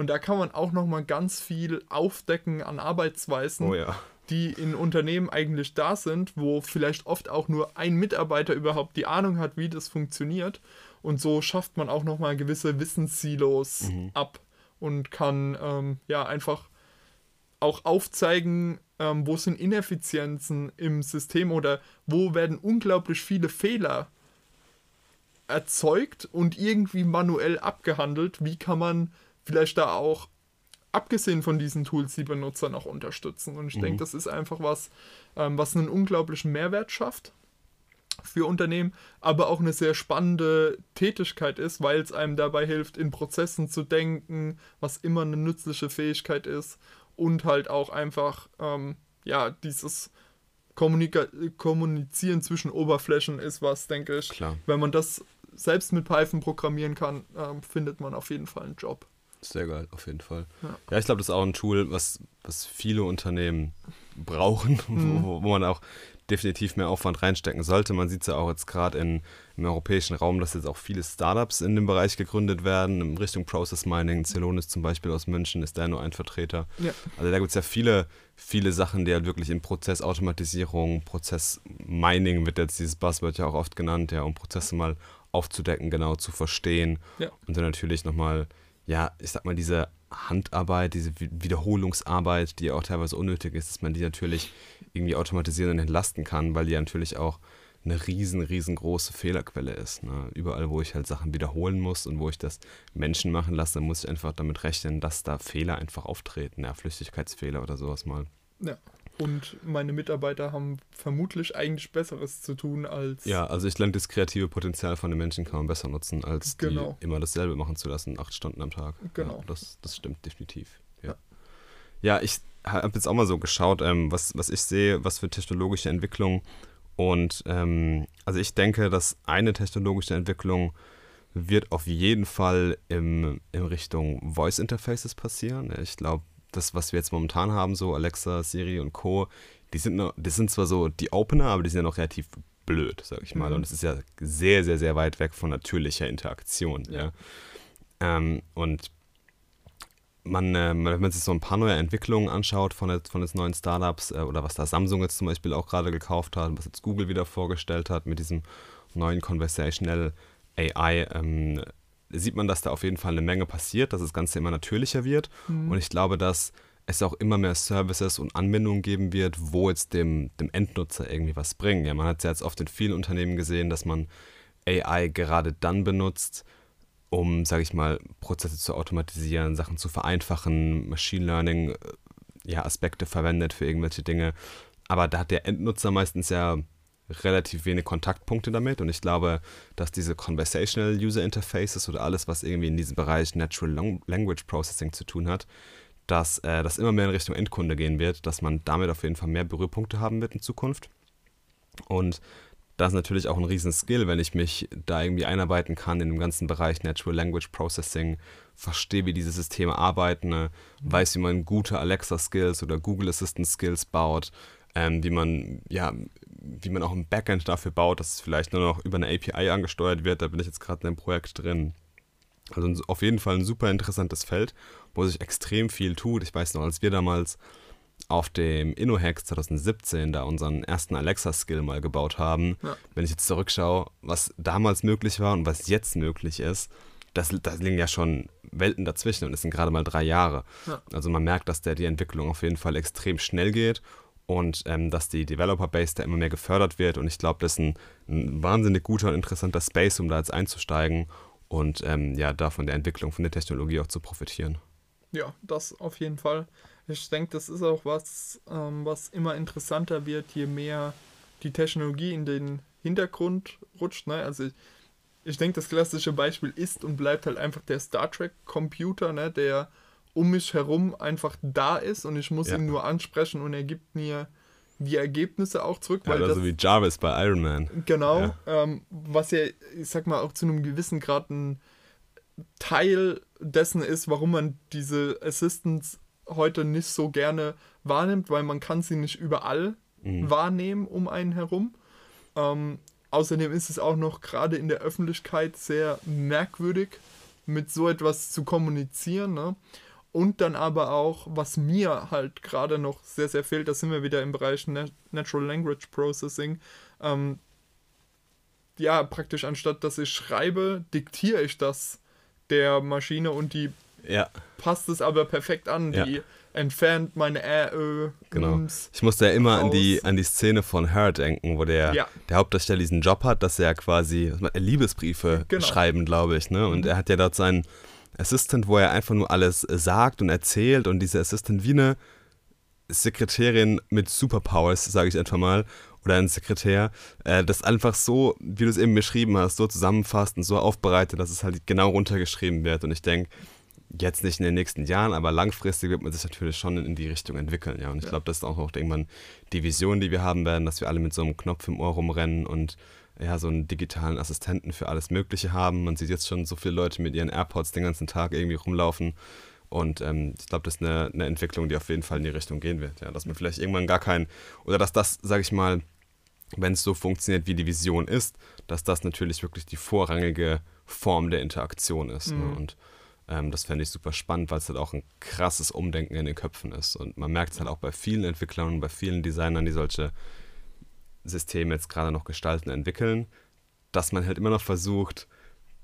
Und da kann man auch nochmal ganz viel aufdecken an Arbeitsweisen, Oh ja. die in Unternehmen eigentlich da sind, wo vielleicht oft auch nur ein Mitarbeiter überhaupt die Ahnung hat, wie das funktioniert. Und so schafft man auch nochmal gewisse Wissenssilos Mhm. ab und kann ähm, ja einfach auch aufzeigen, ähm, wo sind Ineffizienzen im System oder wo werden unglaublich viele Fehler erzeugt und irgendwie manuell abgehandelt. Wie kann man vielleicht da auch, abgesehen von diesen Tools, die Benutzer noch unterstützen? Und ich denke, das ist einfach was, ähm, was einen unglaublichen Mehrwert schafft für Unternehmen, aber auch eine sehr spannende Tätigkeit ist, weil es einem dabei hilft, in Prozessen zu denken, was immer eine nützliche Fähigkeit ist und halt auch einfach, ähm, ja, dieses Kommunika Kommunizieren zwischen Oberflächen ist was, denke ich. Klar. Wenn man das selbst mit Python programmieren kann, ähm, findet man auf jeden Fall einen Job. Sehr geil, auf jeden Fall. Ja. Ja, ich glaube, das ist auch ein Tool, was, was viele Unternehmen brauchen, Mhm. wo, wo man auch definitiv mehr Aufwand reinstecken sollte. Man sieht es ja auch jetzt gerade im europäischen Raum, dass jetzt auch viele Startups in dem Bereich gegründet werden, in Richtung Process Mining. Celonis zum Beispiel aus München ist da nur ein Vertreter. Ja. Also da gibt es ja viele, viele Sachen, die halt wirklich in Prozessautomatisierung, Prozessmining wird jetzt dieses Buzzword ja auch oft genannt, ja, um Prozesse mal aufzudecken, genau zu verstehen. Ja. Und dann natürlich nochmal, ja, ich sag mal, diese Handarbeit, diese Wi- Wiederholungsarbeit, die ja auch teilweise unnötig ist, dass man die natürlich irgendwie automatisieren und entlasten kann, weil die ja natürlich auch eine riesen, riesengroße Fehlerquelle ist. Ne? Überall, wo ich halt Sachen wiederholen muss und wo ich das Menschen machen lasse, muss ich einfach damit rechnen, dass da Fehler einfach auftreten, ja, Flüchtigkeitsfehler oder sowas mal. Ja. Und meine Mitarbeiter haben vermutlich eigentlich Besseres zu tun, als Ja, also ich lerne das kreative Potenzial von den Menschen kann man besser nutzen, als Genau. die immer dasselbe machen zu lassen, acht Stunden am Tag. Genau. Ja, das, das stimmt definitiv. Ja, Ja. ja ich habe jetzt auch mal so geschaut, ähm, was, was ich sehe, was für technologische Entwicklung. Und ähm, also ich denke, dass eine technologische Entwicklung wird auf jeden Fall im, in Richtung Voice Interfaces passieren. Ich glaube, das, was wir jetzt momentan haben, so Alexa, Siri und Co., die sind, noch, die sind zwar so die Opener, aber die sind ja noch relativ blöd, sag ich mal. Mhm. Und es ist ja sehr, sehr, sehr weit weg von natürlicher Interaktion. Ja. Ja. Ähm, und man, äh, wenn man sich so ein paar neue Entwicklungen anschaut von, jetzt, von jetzt neuen Startups äh, oder was da Samsung jetzt zum Beispiel auch gerade gekauft hat, was jetzt Google wieder vorgestellt hat mit diesem neuen Conversational AI, ähm, sieht man, dass da auf jeden Fall eine Menge passiert, dass das Ganze immer natürlicher wird. Und ich glaube, dass es auch immer mehr Services und Anwendungen geben wird, wo jetzt dem, dem Endnutzer irgendwie was bringen. Ja, man hat es ja jetzt oft in vielen Unternehmen gesehen, dass man AI gerade dann benutzt, um, sage ich mal, Prozesse zu automatisieren, Sachen zu vereinfachen, Machine Learning, äh, ja, Aspekte verwendet für irgendwelche Dinge. Aber da hat der Endnutzer meistens ja relativ wenig Kontaktpunkte damit und ich glaube, dass diese Conversational User Interfaces oder alles, was irgendwie in diesem Bereich Natural Lang- Language Processing zu tun hat, dass äh, das immer mehr in Richtung Endkunde gehen wird, dass man damit auf jeden Fall mehr Berührpunkte haben wird in Zukunft. Und das ist natürlich auch ein riesen Skill, wenn ich mich da irgendwie einarbeiten kann in dem ganzen Bereich Natural Language Processing, verstehe, wie diese Systeme arbeiten, ne, weiß, wie man gute Alexa-Skills oder Google Assistant-Skills baut, ähm, wie man, ja, wie man auch ein Backend dafür baut, dass es vielleicht nur noch über eine API angesteuert wird. Da bin ich jetzt gerade in einem Projekt drin. Also auf jeden Fall ein super interessantes Feld, wo sich extrem viel tut. Ich weiß noch, als wir damals auf dem InnoHacks 2017 da unseren ersten Alexa-Skill mal gebaut haben, Ja. wenn ich jetzt zurückschaue, was damals möglich war und was jetzt möglich ist, das, das liegen ja schon Welten dazwischen und es sind gerade mal drei Jahre. Ja. Also man merkt, dass der die Entwicklung auf jeden Fall extrem schnell geht und ähm, dass die Developer-Base da immer mehr gefördert wird. Und ich glaube, das ist ein, ein, wahnsinnig guter und interessanter Space, um da jetzt einzusteigen und ähm, ja, da von der Entwicklung, von der Technologie auch zu profitieren. Ja, das auf jeden Fall. Ich denke, das ist auch was, ähm, was immer interessanter wird, je mehr die Technologie in den Hintergrund rutscht. Ne? Also ich, ich denke, das klassische Beispiel ist und bleibt halt einfach der Star Trek-Computer, ne? der um mich herum einfach da ist und ich muss ja. ihn nur ansprechen und er gibt mir die Ergebnisse auch zurück. Weil ja, oder so wie Jarvis bei Iron Man. Genau, ja. ähm, was ja, ich sag mal, auch zu einem gewissen Grad ein Teil dessen ist, warum man diese Assistants heute nicht so gerne wahrnimmt, weil man kann sie nicht überall mhm. wahrnehmen um einen herum. Ähm, außerdem ist es auch noch gerade in der Öffentlichkeit sehr merkwürdig, mit so etwas zu kommunizieren. Ne? Und dann aber auch, was mir halt gerade noch sehr, sehr fehlt, da sind wir wieder im Bereich Natural Language Processing. Ähm, ja, praktisch anstatt dass ich schreibe, diktiere ich das der Maschine und die ja. passt es aber perfekt an. Ja. Die entfernt meine Ä, Ö, Genau. Ich musste ja immer an die, an die Szene von Her denken, wo der, ja. der Hauptdarsteller diesen Job hat, dass er quasi Liebesbriefe genau. schreiben, glaube ich. Ne? Und mhm. er hat ja dort seinen Assistant, wo er einfach nur alles sagt und erzählt und diese Assistant wie eine Sekretärin mit Superpowers, sage ich einfach mal, oder ein Sekretär, äh, das einfach so, wie du es eben beschrieben hast, so zusammenfasst und so aufbereitet, dass es halt genau runtergeschrieben wird. Und ich denke, jetzt nicht in den nächsten Jahren, aber langfristig wird man sich natürlich schon in die Richtung entwickeln. Ja. Und ich ja. glaube, das ist auch, auch irgendwann die Vision, die wir haben werden, dass wir alle mit so einem Knopf im Ohr rumrennen und ja, so einen digitalen Assistenten für alles Mögliche haben. Man sieht jetzt schon so viele Leute mit ihren AirPods den ganzen Tag irgendwie rumlaufen. Und ähm, ich glaube, das ist eine, eine Entwicklung, die auf jeden Fall in die Richtung gehen wird. Ja, dass man vielleicht irgendwann gar kein, oder dass das, sage ich mal, wenn es so funktioniert, wie die Vision ist, dass das natürlich wirklich die vorrangige Form der Interaktion ist. Ne? Mhm. Ne? Und ähm, das fände ich super spannend, weil es halt auch ein krasses Umdenken in den Köpfen ist. Und man merkt es halt auch bei vielen Entwicklern und bei vielen Designern, die solche Systeme jetzt gerade noch gestalten, entwickeln, dass man halt immer noch versucht,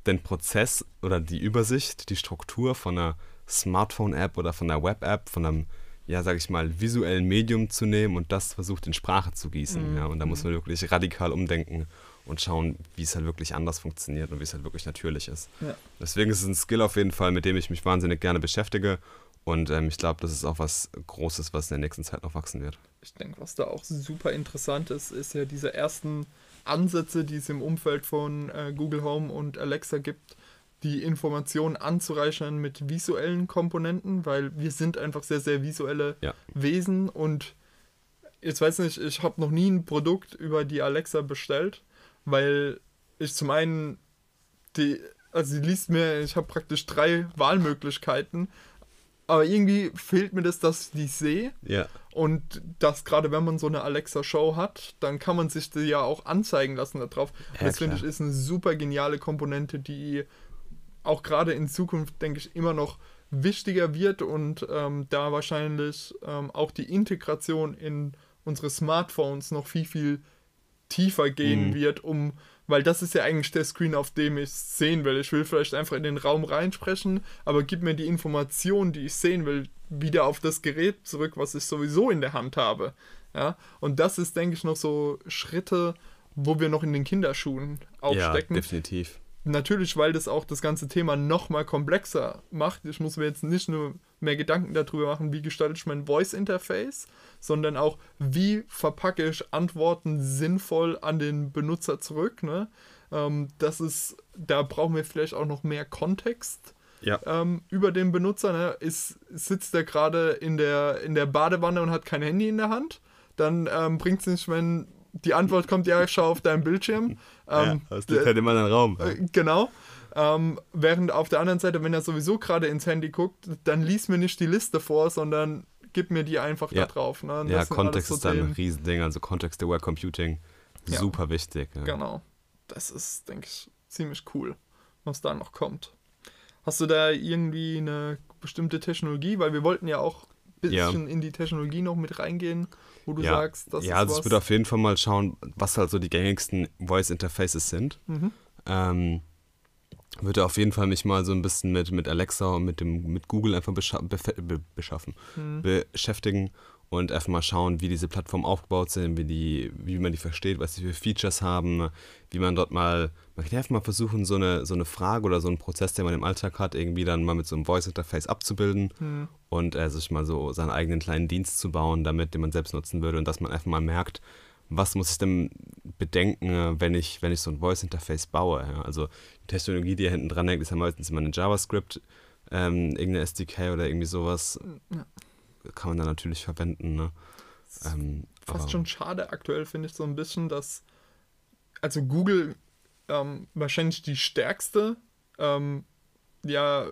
den Prozess oder die Übersicht, die Struktur von einer Smartphone-App oder von einer Web-App, von einem, ja, sag ich mal, visuellen Medium zu nehmen und das versucht in Sprache zu gießen. Mhm. Ja, und da muss man wirklich radikal umdenken und schauen, wie es halt wirklich anders funktioniert und wie es halt wirklich natürlich ist. Ja. Deswegen ist es ein Skill auf jeden Fall, mit dem ich mich wahnsinnig gerne beschäftige. Und ähm, ich glaube, das ist auch was Großes, was in der nächsten Zeit noch wachsen wird. Ich denke, was da auch super interessant ist, ist ja diese ersten Ansätze, die es im Umfeld von äh, Google Home und Alexa gibt, die Informationen anzureichern mit visuellen Komponenten, weil wir sind einfach sehr, sehr visuelle ja. Wesen und jetzt weiß nicht, ich habe noch nie ein Produkt über die Alexa bestellt, weil ich zum einen die, also sie liest mir, ich habe praktisch drei Wahlmöglichkeiten, aber irgendwie fehlt mir das, dass ich die sehe. Ja. Und dass gerade wenn man so eine Alexa-Show hat, dann kann man sich die ja auch anzeigen lassen darauf. Ja, das finde ich ist eine super geniale Komponente, die auch gerade in Zukunft, denke ich, immer noch wichtiger wird und ähm, da wahrscheinlich ähm, auch die Integration in unsere Smartphones noch viel, viel tiefer gehen mhm. wird, um, weil das ist ja eigentlich der Screen, auf dem ich es sehen will. Ich will vielleicht einfach in den Raum reinsprechen, aber gib mir die Information, die ich sehen will, wieder auf das Gerät zurück, was ich sowieso in der Hand habe. Ja, und das ist, denke ich, noch so Schritte, wo wir noch in den Kinderschuhen aufstecken. Ja, definitiv natürlich, weil das auch das ganze Thema noch mal komplexer macht. Ich muss mir jetzt nicht nur mehr Gedanken darüber machen, wie gestalte ich mein Voice-Interface, sondern auch, wie verpacke ich Antworten sinnvoll an den Benutzer zurück. Ne? Ähm, das ist, da brauchen wir vielleicht auch noch mehr Kontext. Ja. Ähm, über den Benutzer. Ne? Ist, sitzt er gerade in der, in der Badewanne und hat kein Handy in der Hand? Dann ähm, bringt es nicht, wenn die Antwort kommt, ja, schau auf deinem Bildschirm. Ähm, ja, das liegt halt immer in einem Raum. Äh, genau. Ähm, während auf der anderen Seite, wenn er sowieso gerade ins Handy guckt, dann lies mir nicht die Liste vor, sondern gib mir die einfach ja. da drauf. Ne? Ja, Kontext so ist dann ein Riesending, also Context-Aware Computing, ja. super wichtig. Ja. Genau. Das ist, denke ich, ziemlich cool, was da noch kommt. Hast du da irgendwie eine bestimmte Technologie? Weil wir wollten ja auch ein bisschen in die Technologie noch mit reingehen wo du ja. sagst, das ja, ist also was? ich würde auf jeden Fall mal schauen, was halt so die gängigsten Voice Interfaces sind. Mhm. Ähm, würde auf jeden Fall mich mal so ein bisschen mit, mit Alexa und mit dem mit Google einfach bescha be beschaffen, mhm. beschäftigen und einfach mal schauen, wie diese Plattformen aufgebaut sind, wie, die, wie man die versteht, was sie für Features haben, wie man dort mal, man kann einfach mal versuchen, so eine, so eine Frage oder so einen Prozess, den man im Alltag hat, irgendwie dann mal mit so einem Voice-Interface abzubilden Hm. und äh, sich mal so seinen eigenen kleinen Dienst zu bauen, damit, den man selbst nutzen würde und dass man einfach mal merkt, was muss ich denn bedenken, äh, wenn ich, wenn ich so ein Voice-Interface baue. Ja? Also die Technologie, die hier hinten dran hängt, ist ja meistens immer eine JavaScript, ähm, irgendeine SDK oder irgendwie sowas. Ja. Kann man da natürlich verwenden. Ne? Ähm, Fast schon schade aktuell, finde ich so ein bisschen, dass also Google ähm, wahrscheinlich die stärkste ähm, ja,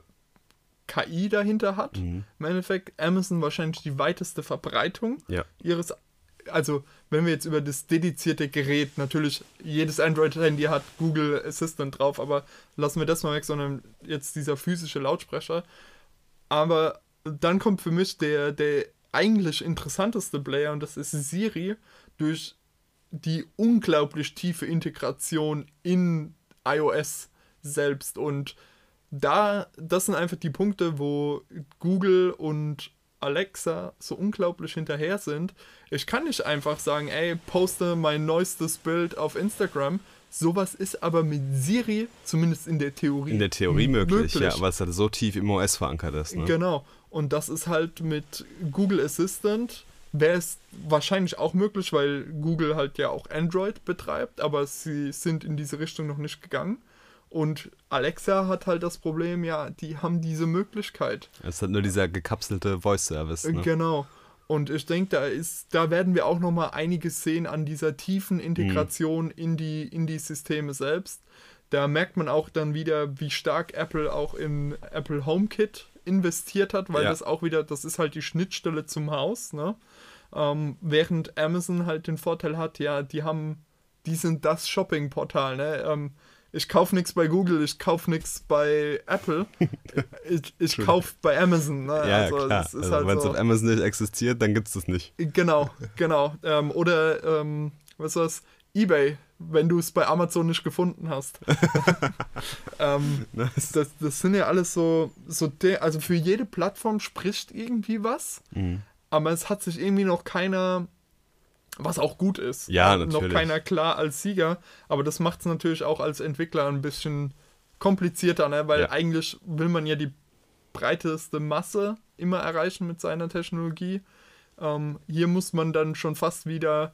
KI dahinter hat. Mhm. Im Endeffekt Amazon wahrscheinlich die weiteste Verbreitung Ja. ihres, also wenn wir jetzt über das dedizierte Gerät, natürlich jedes Android-Handy hat Google Assistant drauf, aber lassen wir das mal weg, sondern jetzt dieser physische Lautsprecher. Aber dann kommt für mich der, der eigentlich interessanteste Player und das ist Siri durch die unglaublich tiefe Integration in iOS selbst und da, das sind einfach die Punkte, wo Google und Alexa so unglaublich hinterher sind. Ich kann nicht einfach sagen, ey, poste mein neuestes Bild auf Instagram. Sowas ist aber mit Siri, zumindest in der Theorie, In der Theorie möglich, möglich. ja, weil es halt so tief im OS verankert ist. Ne? Genau. Und das ist halt mit Google Assistant wäre es wahrscheinlich auch möglich, weil Google halt ja auch Android betreibt, aber sie sind in diese Richtung noch nicht gegangen. Und Alexa hat halt das Problem, ja, die haben diese Möglichkeit. Es ist halt nur dieser gekapselte Voice-Service. Ne? Genau. Und ich denke, da ist, da werden wir auch noch mal einiges sehen an dieser tiefen Integration in die in die Systeme selbst. Da merkt man auch dann wieder, wie stark Apple auch in Apple HomeKit investiert hat, weil Ja. das auch wieder, das ist halt die Schnittstelle zum Haus, ne? Ähm, während Amazon halt den Vorteil hat, ja, die haben, die sind das Shopping-Portal, ne? Ähm, ich kaufe nichts bei Google, ich kaufe nichts bei Apple, ich, ich kaufe bei Amazon, ne? Ja, also, klar. Also, halt Wenn es so. auf Amazon nicht existiert, dann gibt es das nicht. Genau, genau. Ähm, oder, ähm, was ist das? Ebay, wenn du es bei Amazon nicht gefunden hast. ähm, Das- das, das sind ja alles so, so also für jede Plattform spricht irgendwie was, Mhm. aber es hat sich irgendwie noch keiner, was auch gut ist, Ja, noch natürlich. keiner klar als Sieger, aber das macht es natürlich auch als Entwickler ein bisschen komplizierter, ne? weil Ja. eigentlich will man ja die breiteste Masse immer erreichen mit seiner Technologie. Ähm, hier muss man dann schon fast wieder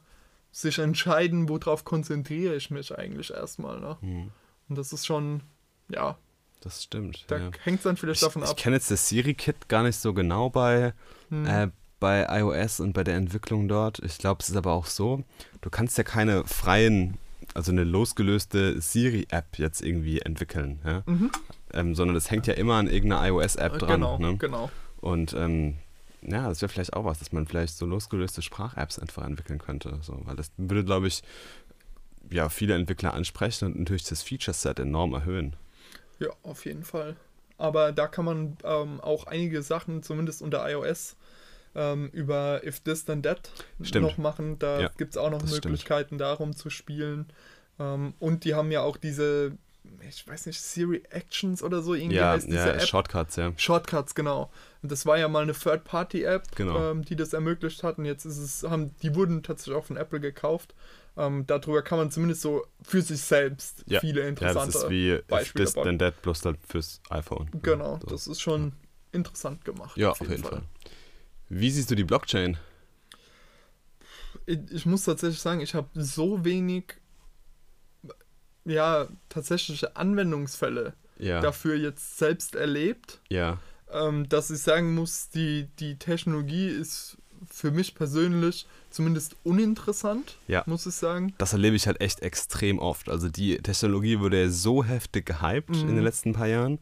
sich entscheiden, worauf konzentriere ich mich eigentlich erstmal. Ne? Mhm. Und das ist schon, ja, Das stimmt. da ja. hängt es dann vielleicht Ich, davon ich ab. kenne jetzt das Siri-Kit gar nicht so genau bei, Hm. äh, bei iOS und bei der Entwicklung dort. Ich glaube, es ist aber auch so, du kannst ja keine freien, also eine losgelöste Siri-App jetzt irgendwie entwickeln, ja? Mhm. ähm, sondern das hängt ja immer an irgendeiner iOS-App dran. genau, ne? genau. Und ähm, ja, das wäre vielleicht auch was, dass man vielleicht so losgelöste Sprach-Apps einfach entwickeln könnte. So, weil das würde, glaube ich, ja, viele Entwickler ansprechen und natürlich das Feature-Set enorm erhöhen. Ja, auf jeden Fall. Aber da kann man ähm, auch einige Sachen, zumindest unter iOS, ähm, über If This Then That Stimmt. noch machen. Da Ja, gibt es auch noch das stimmt. Möglichkeiten, darum zu spielen. Ähm, und die haben ja auch diese, ich weiß nicht, Siri Actions oder so irgendwie Ja, heißt diese ja App. Shortcuts, ja. Shortcuts, genau. Und das war ja mal eine Third-Party-App, Genau. ähm, die das ermöglicht hat. Und jetzt ist es, haben, die wurden tatsächlich auch von Apple gekauft. Ähm, darüber kann man zumindest so für sich selbst Ja. viele Ja, interessante das ist wie Beispiele This. Then That, bloß halt fürs iPhone. Genau, So. das ist schon interessant gemacht. Ja, auf jeden Fall. Wie siehst du die Blockchain? Ich, ich muss tatsächlich sagen, ich habe so wenig, ja, tatsächliche Anwendungsfälle Ja, dafür jetzt selbst erlebt, ja, ähm, dass ich sagen muss, die, die Technologie ist für mich persönlich zumindest uninteressant, Ja. muss ich sagen. das erlebe ich halt echt extrem oft. Also die Technologie wurde ja so heftig gehypt in den Mhm. letzten paar Jahren,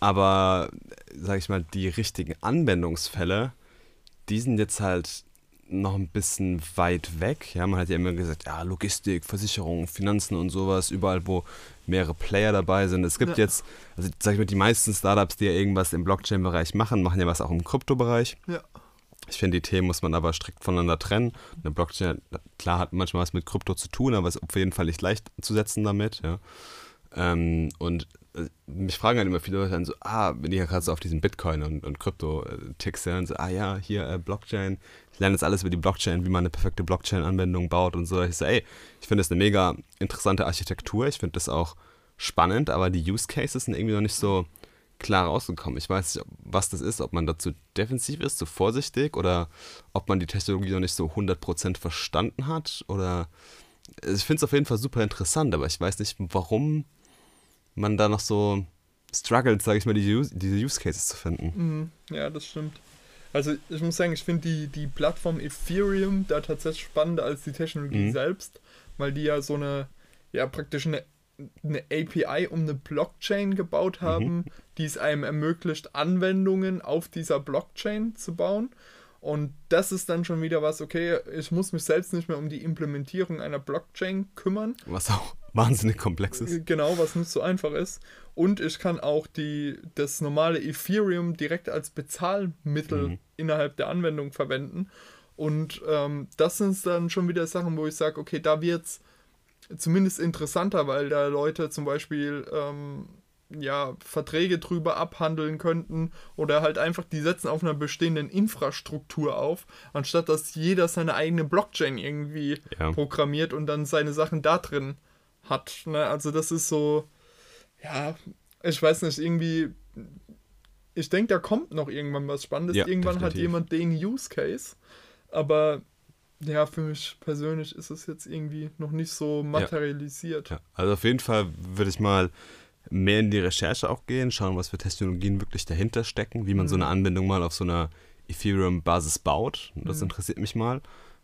aber, sag ich mal, die richtigen Anwendungsfälle, die sind jetzt halt noch ein bisschen weit weg. Ja, man hat ja immer gesagt, ja, Logistik, Versicherung, Finanzen und sowas, überall, wo mehrere Player dabei sind. Es gibt Ja. jetzt, also sag ich mal, die meisten Startups, die ja irgendwas im Blockchain-Bereich machen, machen ja was auch im Kryptobereich. Ja. Ich finde, die Themen muss man aber strikt voneinander trennen. Eine Blockchain, klar, hat manchmal was mit Krypto zu tun, aber ist auf jeden Fall nicht leicht zu setzen damit. Ja. Ähm, und äh, mich fragen halt immer viele Leute dann so, ah, wenn ich ja gerade so auf diesen Bitcoin und, und Krypto-Ticks ja, und so, ah ja, hier äh, Blockchain, ich lerne jetzt alles über die Blockchain, wie man eine perfekte Blockchain-Anwendung baut und so. Ich so, ey, ich finde das eine mega interessante Architektur, ich finde das auch spannend, aber die Use Cases sind irgendwie noch nicht so klar rausgekommen. Ich weiß nicht, was das ist, ob man dazu defensiv ist, zu vorsichtig oder ob man die Technologie noch nicht so 100% verstanden hat oder ich finde es auf jeden Fall super interessant, aber ich weiß nicht, warum man da noch so struggelt, sage ich mal, diese, diese Use Cases zu finden. Mhm. Ja, das stimmt. Also ich muss sagen, ich finde die, die Plattform Ethereum da tatsächlich spannender als die Technologie mhm. selbst, weil die ja so eine, ja praktisch eine, eine API um eine Blockchain gebaut mhm. haben, mhm. die es einem ermöglicht, Anwendungen auf dieser Blockchain zu bauen. Und das ist dann schon wieder was, okay, ich muss mich selbst nicht mehr um die Implementierung einer Blockchain kümmern. Was auch wahnsinnig komplex ist. Genau, was nicht so einfach ist. Und ich kann auch die, das normale Ethereum direkt als Bezahlmittel mhm. innerhalb der Anwendung verwenden. Und ähm, das sind dann schon wieder Sachen, wo ich sage, okay, da wird es zumindest interessanter, weil da Leute zum Beispiel ähm, ja, Verträge drüber abhandeln könnten oder halt einfach, die setzen auf einer bestehenden Infrastruktur auf, anstatt dass jeder seine eigene Blockchain irgendwie ja. programmiert und dann seine Sachen da drin hat. Ne? Also das ist so, ja, ich weiß nicht, irgendwie, ich denke, da kommt noch irgendwann was Spannendes. Ja, irgendwann definitiv. hat jemand den Use Case, aber ja, für mich persönlich ist es jetzt irgendwie noch nicht so materialisiert. Ja. Also auf jeden Fall würde ich mal mehr in die Recherche auch gehen, schauen, was für Technologien wirklich dahinter stecken, wie man mhm. so eine Anwendung mal auf so einer Ethereum-Basis baut. Das mhm. interessiert mich mal,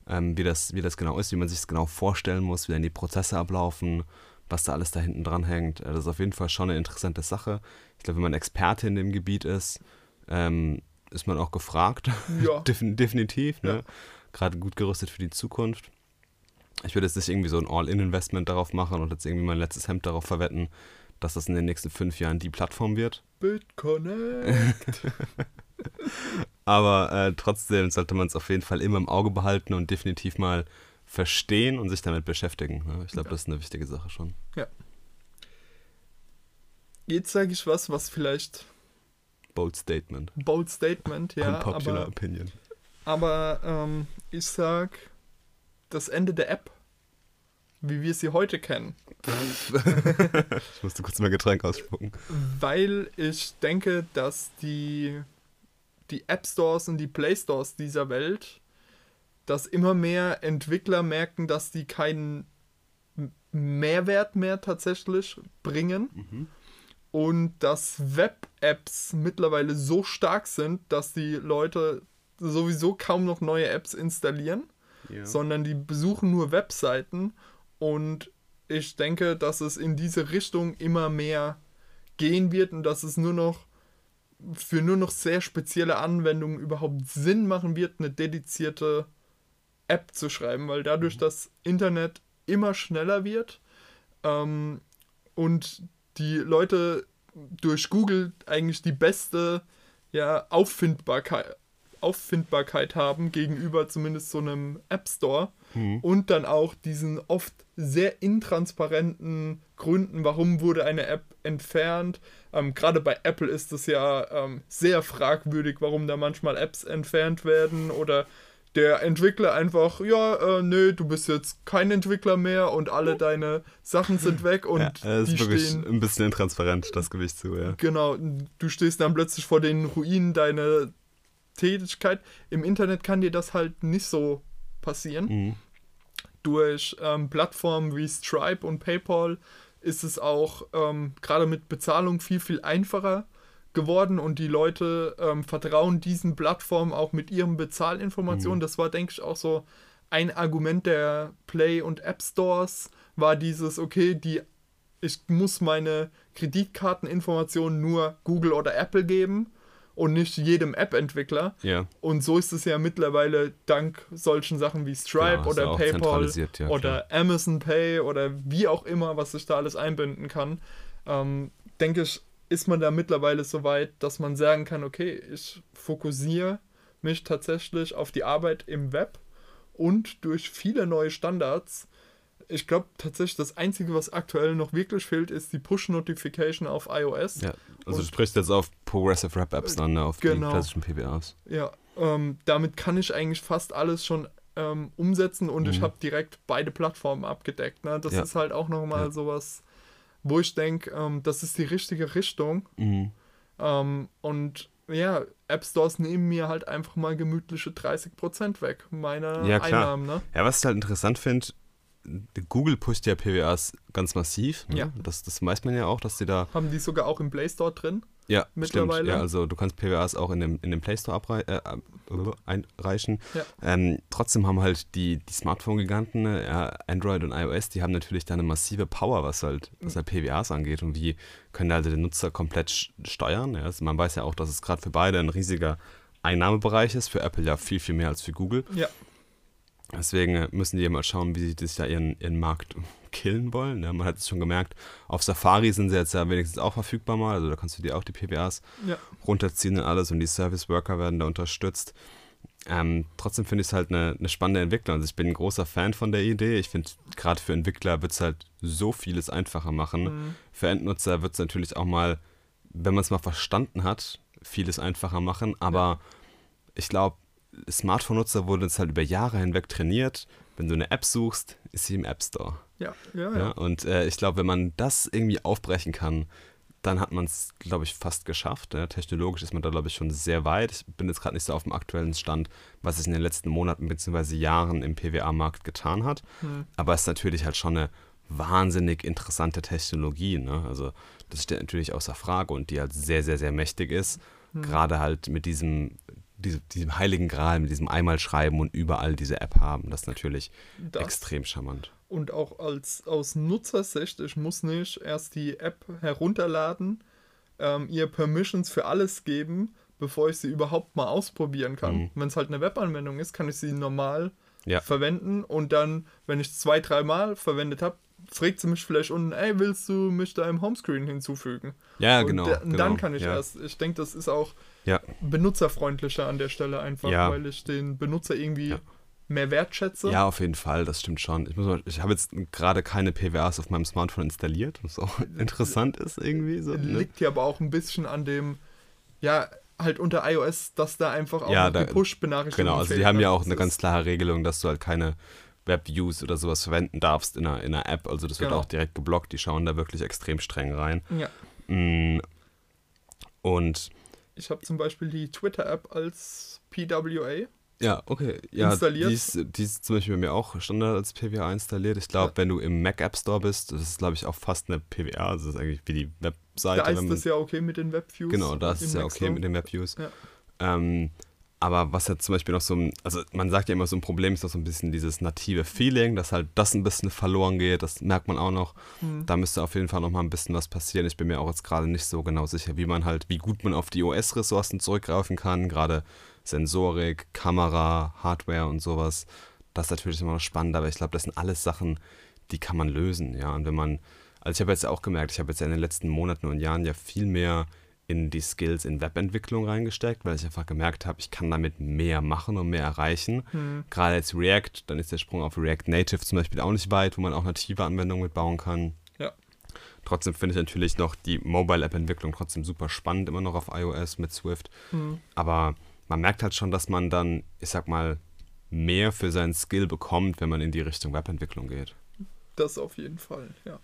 ähm, wie, das, wie das genau ist, wie man sich das genau vorstellen muss, wie dann die Prozesse ablaufen, was da alles da hinten dran hängt. Äh, das ist auf jeden Fall schon eine interessante Sache. Ich glaube, wenn man Experte in dem Gebiet ist, ähm, ist man auch gefragt. Ja. definitiv. Ne? Ja. Gerade gut gerüstet für die Zukunft. Ich würde jetzt nicht irgendwie so ein All-In-Investment darauf machen und jetzt irgendwie mein letztes Hemd darauf verwetten, dass das in den nächsten fünf Jahren die Plattform wird. BitConnect. Aber äh, trotzdem sollte man es auf jeden Fall immer im Auge behalten und definitiv mal verstehen und sich damit beschäftigen. Ne? Ich glaube, ja. das ist eine wichtige Sache schon. Ja. Jetzt sage ich was, was vielleicht. Bold Statement. Bold Statement, ja. Unpopular aber, Opinion. Aber ähm, ich sag das Ende der App wie wir sie heute kennen. ich musste kurz mein Getränk ausspucken. Weil ich denke, dass die, die App Stores und die Play Stores dieser Welt, dass immer mehr Entwickler merken, dass die keinen Mehrwert mehr tatsächlich bringen. Mhm. Und dass Web-Apps mittlerweile so stark sind, dass die Leute sowieso kaum noch neue Apps installieren, ja. sondern die besuchen nur Webseiten und ich denke, dass es in diese Richtung immer mehr gehen wird und dass es nur noch für nur noch sehr spezielle Anwendungen überhaupt Sinn machen wird, eine dedizierte App zu schreiben, weil dadurch mhm. das Internet immer schneller wird ähm, und die Leute durch Google eigentlich die beste ja, Auffindbarkeit, Auffindbarkeit haben gegenüber zumindest so einem App Store mhm. und dann auch diesen oft sehr intransparenten Gründen, warum wurde eine App entfernt. Ähm, Gerade bei Apple ist es ja ähm, sehr fragwürdig, warum da manchmal Apps entfernt werden oder der Entwickler einfach, ja, äh, nö, du bist jetzt kein Entwickler mehr und alle deine Sachen sind weg und ja, das die ist wirklich stehen, ein bisschen intransparent, das Gewicht zu, ja. Genau, du stehst dann plötzlich vor den Ruinen deiner Tätigkeit. Im Internet kann dir das halt nicht so passieren. Mhm. Durch ähm, Plattformen wie Stripe und PayPal ist es auch ähm, gerade mit Bezahlung viel, viel einfacher geworden und die Leute ähm, vertrauen diesen Plattformen auch mit ihren Bezahlinformationen. Mhm. Das war, denke ich, auch so ein Argument der Play- und App Stores, war dieses, okay, die, ich muss meine Kreditkarteninformationen nur Google oder Apple geben und nicht jedem App-Entwickler. Ja. Und so ist es ja mittlerweile dank solchen Sachen wie Stripe ja, oder PayPal ja, oder Amazon Pay oder wie auch immer, was sich da alles einbinden kann. Ähm, denke ich, ist man da mittlerweile so weit, dass man sagen kann, okay, ich fokussiere mich tatsächlich auf die Arbeit im Web und durch viele neue Standards ich glaube tatsächlich, das Einzige, was aktuell noch wirklich fehlt, ist die Push-Notification auf iOS. Ja, also du sprichst jetzt auf Progressive Rap Apps dann, ne, auf Genau. die klassischen PBAs. Ja, ähm, damit kann ich eigentlich fast alles schon ähm, umsetzen und ich Mhm. habe direkt beide Plattformen abgedeckt. Ne? Das Ja. ist halt auch nochmal Ja. sowas, wo ich denke, ähm, das ist die richtige Richtung. Mhm. Ähm, und ja, App Stores nehmen mir halt einfach mal gemütliche 30% weg meiner Ja, klar. Einnahmen. Ne? Ja, was ich halt interessant finde, Google pusht ja PWAs ganz massiv. Ne? Ja. Das, das weiß man ja auch, dass sie da. Haben die sogar auch im Play Store drin? Ja, Mittlerweile. Stimmt. Ja, also du kannst PWAs auch in dem, in dem Play Store abrei äh, äh, einreichen. Ja. Ähm, trotzdem haben halt die, die Smartphone-Giganten, ne, ja, Android und iOS, die haben natürlich da eine massive Power, was halt, was halt PWAs angeht und wie können also den Nutzer komplett steuern. Ja? Also man weiß ja auch, dass es gerade für beide ein riesiger Einnahmebereich ist, für Apple ja viel, viel mehr als für Google. Ja. Deswegen äh, müssen die mal schauen, wie sie das ja ihren, ihren Markt killen wollen. Ja, man hat es schon gemerkt, auf Safari sind sie jetzt ja wenigstens auch verfügbar mal, also da kannst du dir auch die PBAs Ja. runterziehen und alles und die Service Worker werden da unterstützt. Ähm, trotzdem finde ich es halt eine, eine spannende Entwicklung. Also ich bin ein großer Fan von der Idee. Ich finde, gerade für Entwickler wird es halt so vieles einfacher machen. Mhm. Für Endnutzer wird es natürlich auch mal, wenn man es mal verstanden hat, vieles einfacher machen. Aber ich glaube, Smartphone-Nutzer wurden jetzt halt über Jahre hinweg trainiert. Wenn du eine App suchst, ist sie im App Store. Ja, ja, Ja? ja. Und äh, ich glaube, wenn man das irgendwie aufbrechen kann, dann hat man es, glaube ich, fast geschafft. Ja? Technologisch ist man da, glaube ich, schon sehr weit. Ich bin jetzt gerade nicht so auf dem aktuellen Stand, was sich in den letzten Monaten bzw. Jahren im PWA-Markt getan hat. Hm. Aber es ist natürlich halt schon eine wahnsinnig interessante Technologie. Ne? Also das steht natürlich außer Frage und die halt sehr, sehr, sehr mächtig ist. Hm. Gerade halt mit diesem, diesem, diesem heiligen Gral, mit diesem einmal schreiben und überall diese App haben. Das ist natürlich Das. extrem charmant. Und auch als aus Nutzersicht, ich muss nicht erst die App herunterladen, ähm, ihr Permissions für alles geben, bevor ich sie überhaupt mal ausprobieren kann. Mhm. Wenn es halt eine Webanwendung ist, kann ich sie normal Ja. verwenden und dann, wenn ich zwei, dreimal verwendet habe, fragt sie mich vielleicht unten, ey, willst du mich da im Homescreen hinzufügen? Ja, und genau. da- genau. dann kann ich ja. erst, ich denke, das ist auch Ja, benutzerfreundlicher an der Stelle einfach, Ja. weil ich den Benutzer irgendwie mehr wertschätze. ja, auf jeden Fall, das stimmt schon. Ich, mal- ich habe jetzt gerade keine PWAs auf meinem Smartphone installiert, was auch interessant ist irgendwie. So, ne? Liegt ja aber auch ein bisschen an dem, ja, halt unter iOS, dass da einfach auch Ja, die Push-Benachrichtigung Genau, also die haben ne? ja auch Das eine ganz klare Regelung, dass du halt keine Web-Views oder sowas verwenden darfst in einer, in einer App. Also das wird Genau. auch direkt geblockt. Die schauen da wirklich extrem streng rein. Ja, Mm, Und ich habe zum Beispiel die Twitter-App als PWA. ja, okay. Ja, Installiert? Die ist, die ist zum Beispiel bei mir auch Standard als PWA installiert. Ich glaube, Ja. wenn du im Mac App Store bist, das ist glaube ich auch fast eine PWA. Also das ist eigentlich wie die Webseite. Da ist man- es ja okay mit den Webviews. Genau, da ist es ja okay mit den Webviews. Ja. Ähm, aber was jetzt zum Beispiel noch so ein, also man sagt ja immer so ein Problem ist doch so ein bisschen dieses native Feeling, dass halt das ein bisschen verloren geht, das merkt man auch noch. Hm. Da müsste auf jeden Fall noch mal ein bisschen was passieren. Ich bin mir auch jetzt gerade nicht so genau sicher, wie man halt, wie gut man auf die OS-Ressourcen zurückgreifen kann, gerade Sensorik, Kamera, Hardware und sowas. Das ist natürlich immer noch spannend, aber ich glaube, das sind alles Sachen, die kann man lösen, ja. Und wenn man, also ich habe jetzt auch gemerkt, ich habe jetzt ja in den letzten Monaten und Jahren ja viel mehr in die Skills in Webentwicklung reingesteckt, weil ich einfach gemerkt habe, ich kann damit mehr machen und mehr erreichen. Hm. Gerade als React, dann ist der Sprung auf React Native zum Beispiel auch nicht weit, wo man auch native Anwendungen mitbauen kann. Ja. Trotzdem finde ich natürlich noch die Mobile-App-Entwicklung trotzdem super spannend, immer noch auf iOS mit Swift. Hm. Aber man merkt halt schon, dass man dann, ich sag mal, mehr für seinen Skill bekommt, wenn man in die Richtung Webentwicklung geht. Das auf jeden Fall, ja.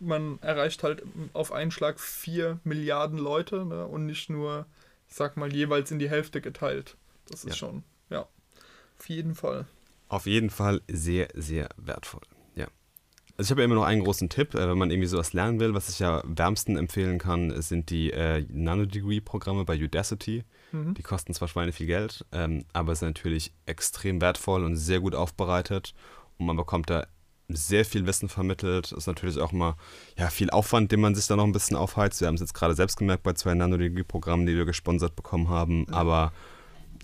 Man erreicht halt auf einen Schlag vier Milliarden Leute ne, und nicht nur, ich sag mal, jeweils in die Hälfte geteilt. Das ist Ja. schon, ja, auf jeden Fall. Auf jeden Fall sehr, sehr wertvoll. Ja. Also ich habe ja immer noch einen großen Tipp, äh, wenn man irgendwie sowas lernen will, was ich ja wärmsten empfehlen kann, sind die äh, Nanodegree-Programme bei Udacity. Mhm. Die kosten zwar Schweine viel Geld, ähm, aber sind natürlich extrem wertvoll und sehr gut aufbereitet. Und man bekommt da sehr viel Wissen vermittelt. Ist natürlich auch mal ja, viel Aufwand, den man sich da noch ein bisschen aufheizt. Wir haben es jetzt gerade selbst gemerkt bei zwei Nanodegree-Programmen, die wir gesponsert bekommen haben. Aber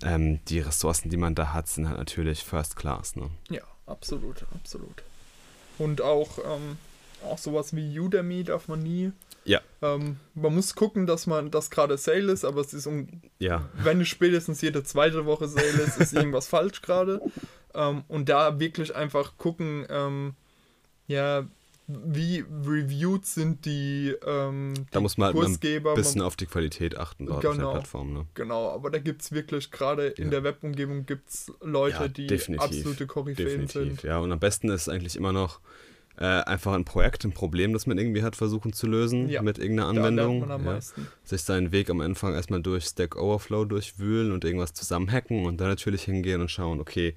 ähm, die Ressourcen, die man da hat, sind halt natürlich First Class. Ne? Ja, absolut, absolut. Und auch, ähm, auch sowas wie Udemy darf man nie. Ja. Ähm, man muss gucken, dass man das gerade Sale ist, aber es ist um, Ja. wenn es spätestens jede zweite Woche Sale ist, ist irgendwas falsch gerade. Ähm, und da wirklich einfach gucken, ähm, ja, wie reviewed sind die, ähm, die Da muss man halt ein bisschen auf die Qualität achten dort auf der Genau. Plattform. Ne? Genau, aber da gibt es wirklich, gerade in Ja. der Webumgebung gibt es Leute, Ja, die absolute Koryphäen sind. ja. Und am besten ist eigentlich immer noch äh, einfach ein Projekt, ein Problem, das man irgendwie hat, versuchen zu lösen Ja, mit irgendeiner Anwendung. ja. Sich seinen Weg am Anfang erstmal durch Stack Overflow durchwühlen und irgendwas zusammenhacken und dann natürlich hingehen und schauen, okay,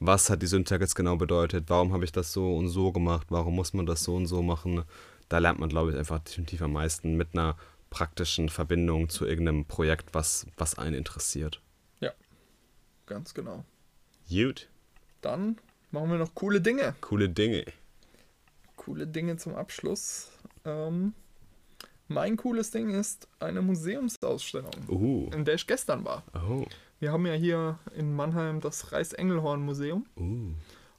was hat die Syntax jetzt genau bedeutet? Warum habe ich das so und so gemacht? Warum muss man das so und so machen? Da lernt man, glaube ich, einfach definitiv am meisten mit einer praktischen Verbindung zu irgendeinem Projekt, was, was einen interessiert. Ganz genau. Gut, Dann machen wir noch coole Dinge. coole Dinge. Coole Dinge zum Abschluss. Ähm, mein cooles Ding ist eine Museumsausstellung, Uh, in der ich gestern war. oh, Wir haben ja hier in Mannheim das Reichsengelhorn-Museum. uh.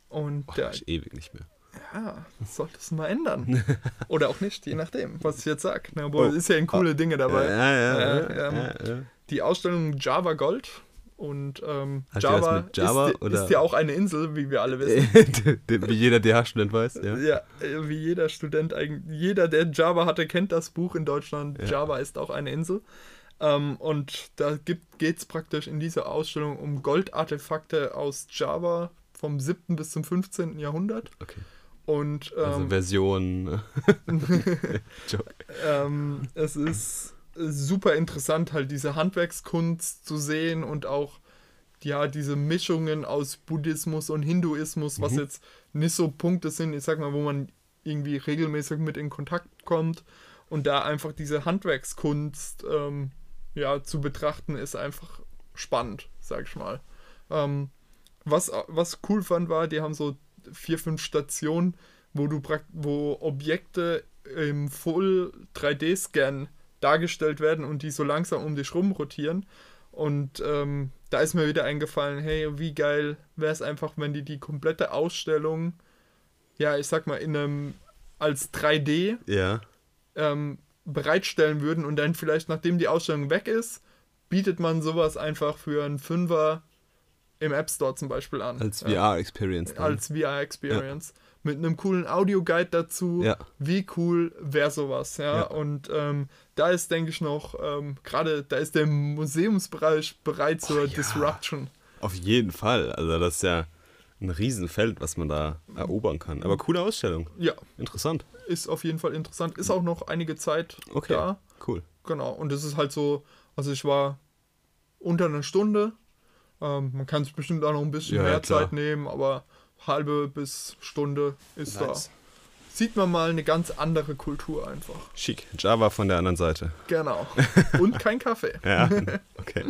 Und Och, der, ich ewig nicht mehr. ja, das solltest du mal ändern. Oder auch nicht, je nachdem, was ich jetzt sage. Na, Obwohl, Oh. es ist ja in coole Dinge dabei. ja, ja, Äh, ja, ähm, ja, ja. Die Ausstellung Java Gold. Und ähm, Java, Java ist, oder- ist ja auch eine Insel, wie wir alle wissen. Wie jeder DH-Student weiß, ja. Ja, äh, wie jeder Student eigentlich, jeder, der Java hatte, kennt das Buch in Deutschland. Ja. Java ist auch eine Insel. Ähm, und da geht es praktisch in dieser Ausstellung um Goldartefakte aus Java vom 7. bis zum 15. Jahrhundert. Okay. Und Also ähm, Version. Joke. ähm, es ist super interessant, halt diese Handwerkskunst zu sehen und auch ja, diese Mischungen aus Buddhismus und Hinduismus, was Mhm. jetzt nicht so Punkte sind, ich sag mal, wo man irgendwie regelmäßig mit in Kontakt kommt und da einfach diese Handwerkskunst ähm, ja, zu betrachten, ist einfach spannend, sag ich mal. Ähm, was, was cool fand, war, die haben so vier, fünf Stationen, wo du wo Objekte im Full 3D-Scan dargestellt werden und die so langsam um dich rum rotieren. Und ähm, da ist mir wieder eingefallen, hey, wie geil wäre es einfach, wenn die die komplette Ausstellung, ja, ich sag mal, in einem als 3D Ja. ähm, bereitstellen würden und dann vielleicht, nachdem die Ausstellung weg ist, bietet man sowas einfach für einen Fünfer im App Store zum Beispiel an. Als Ja, VR-Experience. dann. als VR-Experience. Mit einem coolen Audioguide dazu. Ja. Wie cool wäre sowas, ja. Ja. Und ähm, da ist, denke ich, noch, ähm, gerade da ist der Museumsbereich bereit zur Oh, ja. Disruption. Auf jeden Fall. Also das ist ja ein Riesenfeld, was man da erobern kann. Aber coole Ausstellung. Ja, Interessant. ist auf jeden Fall interessant. Ist auch noch einige Zeit Okay. da. Cool. Genau, und es ist halt so, also ich war unter einer Stunde. Ähm, man kann sich bestimmt auch noch ein bisschen Ja, ja, mehr klar. Zeit nehmen, aber halbe bis Stunde ist da. Nice. Sieht man mal eine ganz andere Kultur einfach. Schick. Java von der anderen Seite. Genau. Und kein Kaffee. Ja, okay.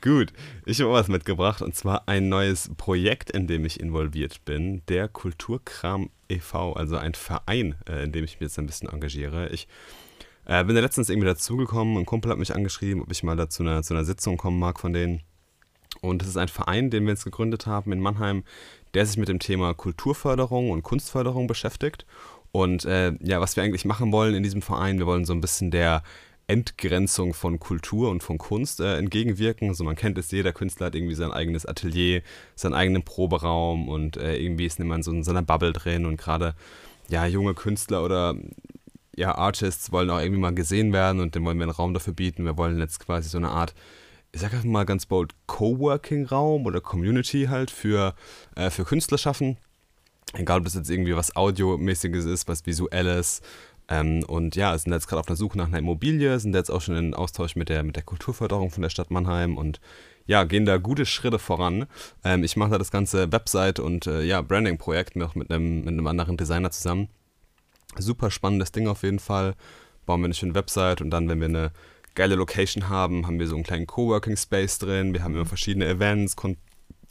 Gut, ich habe auch was mitgebracht und zwar ein neues Projekt, in dem ich involviert bin, der Kulturkram e.V., also ein Verein, äh, in dem ich mich jetzt ein bisschen engagiere. Ich äh, bin da letztens irgendwie dazugekommen, ein Kumpel hat mich angeschrieben, ob ich mal da zu einer, zu einer Sitzung kommen mag von denen. Und es ist ein Verein, den wir jetzt gegründet haben in Mannheim, der sich mit dem Thema Kulturförderung und Kunstförderung beschäftigt. Und äh, ja, was wir eigentlich machen wollen in diesem Verein, wir wollen so ein bisschen der Entgrenzung von Kultur und von Kunst äh, entgegenwirken. Also man kennt es, jeder Künstler hat irgendwie sein eigenes Atelier, seinen eigenen Proberaum und äh, irgendwie ist man so in seiner Bubble drin und gerade ja, junge Künstler oder ja, Artists wollen auch irgendwie mal gesehen werden und dem wollen wir einen Raum dafür bieten. Wir wollen jetzt quasi so eine Art, ich sag einfach mal ganz bold, Coworking-Raum oder Community halt für, äh, für Künstler schaffen. Egal, ob das jetzt irgendwie was Audiomäßiges ist, was Visuelles. Ähm, und ja, sind jetzt gerade auf der Suche nach einer Immobilie, sind jetzt auch schon in Austausch mit der, mit der Kulturförderung von der Stadt Mannheim und ja, gehen da gute Schritte voran. Ähm, ich mache da das ganze Website und äh, ja, Branding-Projekt noch mit einem, mit einem anderen Designer zusammen. Super spannendes Ding auf jeden Fall. Bauen wir eine schöne Website und dann, wenn wir eine geile Location haben, haben wir so einen kleinen Coworking Space drin. Wir haben immer verschiedene Events, Kon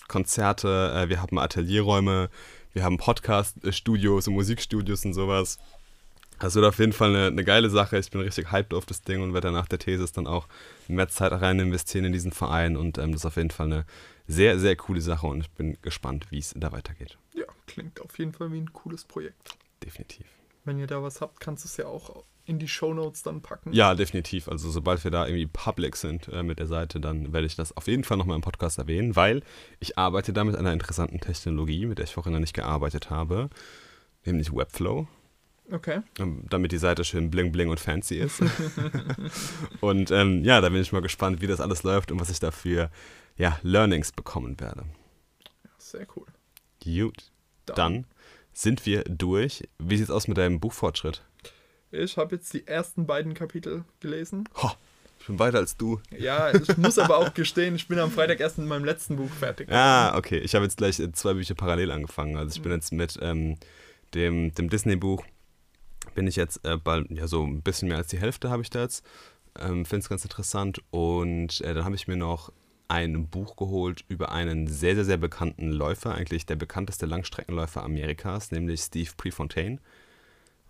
Konzerte, äh, wir haben Atelierräume, wir haben Podcast-Studios und Musikstudios und sowas. Das wird auf jeden Fall eine, eine geile Sache. Ich bin richtig hyped auf das Ding und werde nach der Thesis dann auch mehr Zeit rein investieren in diesen Verein. Und ähm, das ist auf jeden Fall eine sehr, sehr coole Sache und ich bin gespannt, wie es da weitergeht. Ja, klingt auf jeden Fall wie ein cooles Projekt. Definitiv. Wenn ihr da was habt, kannst du es ja auch in die Shownotes dann packen. Ja, definitiv. Also sobald wir da irgendwie public sind äh, mit der Seite, dann werde ich das auf jeden Fall nochmal im Podcast erwähnen, weil ich arbeite da mit einer interessanten Technologie, mit der ich vorhin noch nicht gearbeitet habe. nämlich Webflow. Okay. ähm, damit die Seite schön bling bling und fancy ist. und ähm, ja, da bin ich mal gespannt, wie das alles läuft und was ich dafür ja, Learnings bekommen werde. Sehr cool. Gut, dann sind wir durch. Wie sieht's aus mit deinem Buchfortschritt? Ich habe jetzt die ersten beiden Kapitel gelesen. Ho, ich bin weiter als du. Ja, ich muss aber auch gestehen, ich bin am Freitag erst mit meinem letzten Buch fertig. Ah, okay. Ich habe jetzt gleich äh, zwei Bücher parallel angefangen. Also ich bin jetzt mit ähm, dem, dem Disney-Buch bin ich jetzt äh, bald, ja, so ein bisschen mehr als die Hälfte habe ich da jetzt. Ähm, Finde es ganz interessant. Und äh, dann habe ich mir noch ein Buch geholt über einen sehr, sehr, sehr bekannten Läufer, eigentlich der bekannteste Langstreckenläufer Amerikas, nämlich Steve Prefontaine.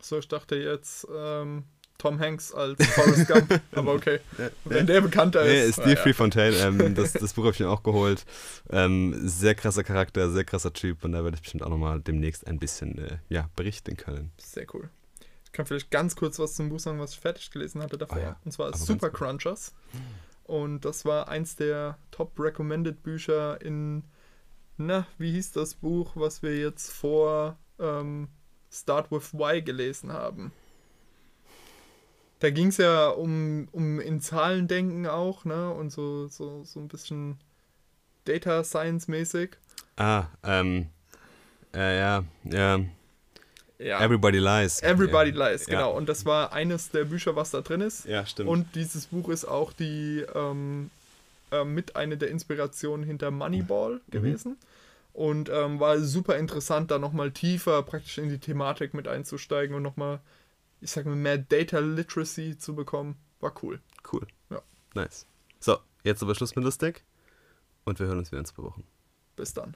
So, ich dachte jetzt ähm, Tom Hanks als Forrest Gump, aber okay. Wenn der bekannter nee, ist. Steve ja. Prefontaine, ähm, das, das Buch habe ich mir auch geholt. Ähm, sehr krasser Charakter, sehr krasser Typ und da werde ich bestimmt auch nochmal demnächst ein bisschen äh, ja, berichten können. Sehr cool. Ich kann vielleicht ganz kurz was zum Buch sagen, was ich fertig gelesen hatte davor. Oh ja, Und zwar Super. Crunchers. Und das war eins der top recommended Bücher in, na, wie hieß das Buch, was wir jetzt vor ähm, Start with Why gelesen haben? Da ging es ja um, um in Zahlen denken auch, ne? Und so, so, so ein bisschen Data Science mäßig. Ah, ähm, äh, ja, ja, Ja. Everybody Lies. Everybody ja. Lies, Ja. genau. Und das war eines der Bücher, was da drin ist. Ja, stimmt. Und dieses Buch ist auch die ähm, äh, mit eine der Inspirationen hinter Moneyball Mhm. gewesen. Und ähm, war super interessant, da nochmal tiefer praktisch in die Thematik mit einzusteigen und nochmal, ich sag mal, mehr Data Literacy zu bekommen. War cool. cool. Ja. Nice. So, jetzt aber Schluss mit lustig und wir hören uns wieder in zwei Wochen. Bis dann.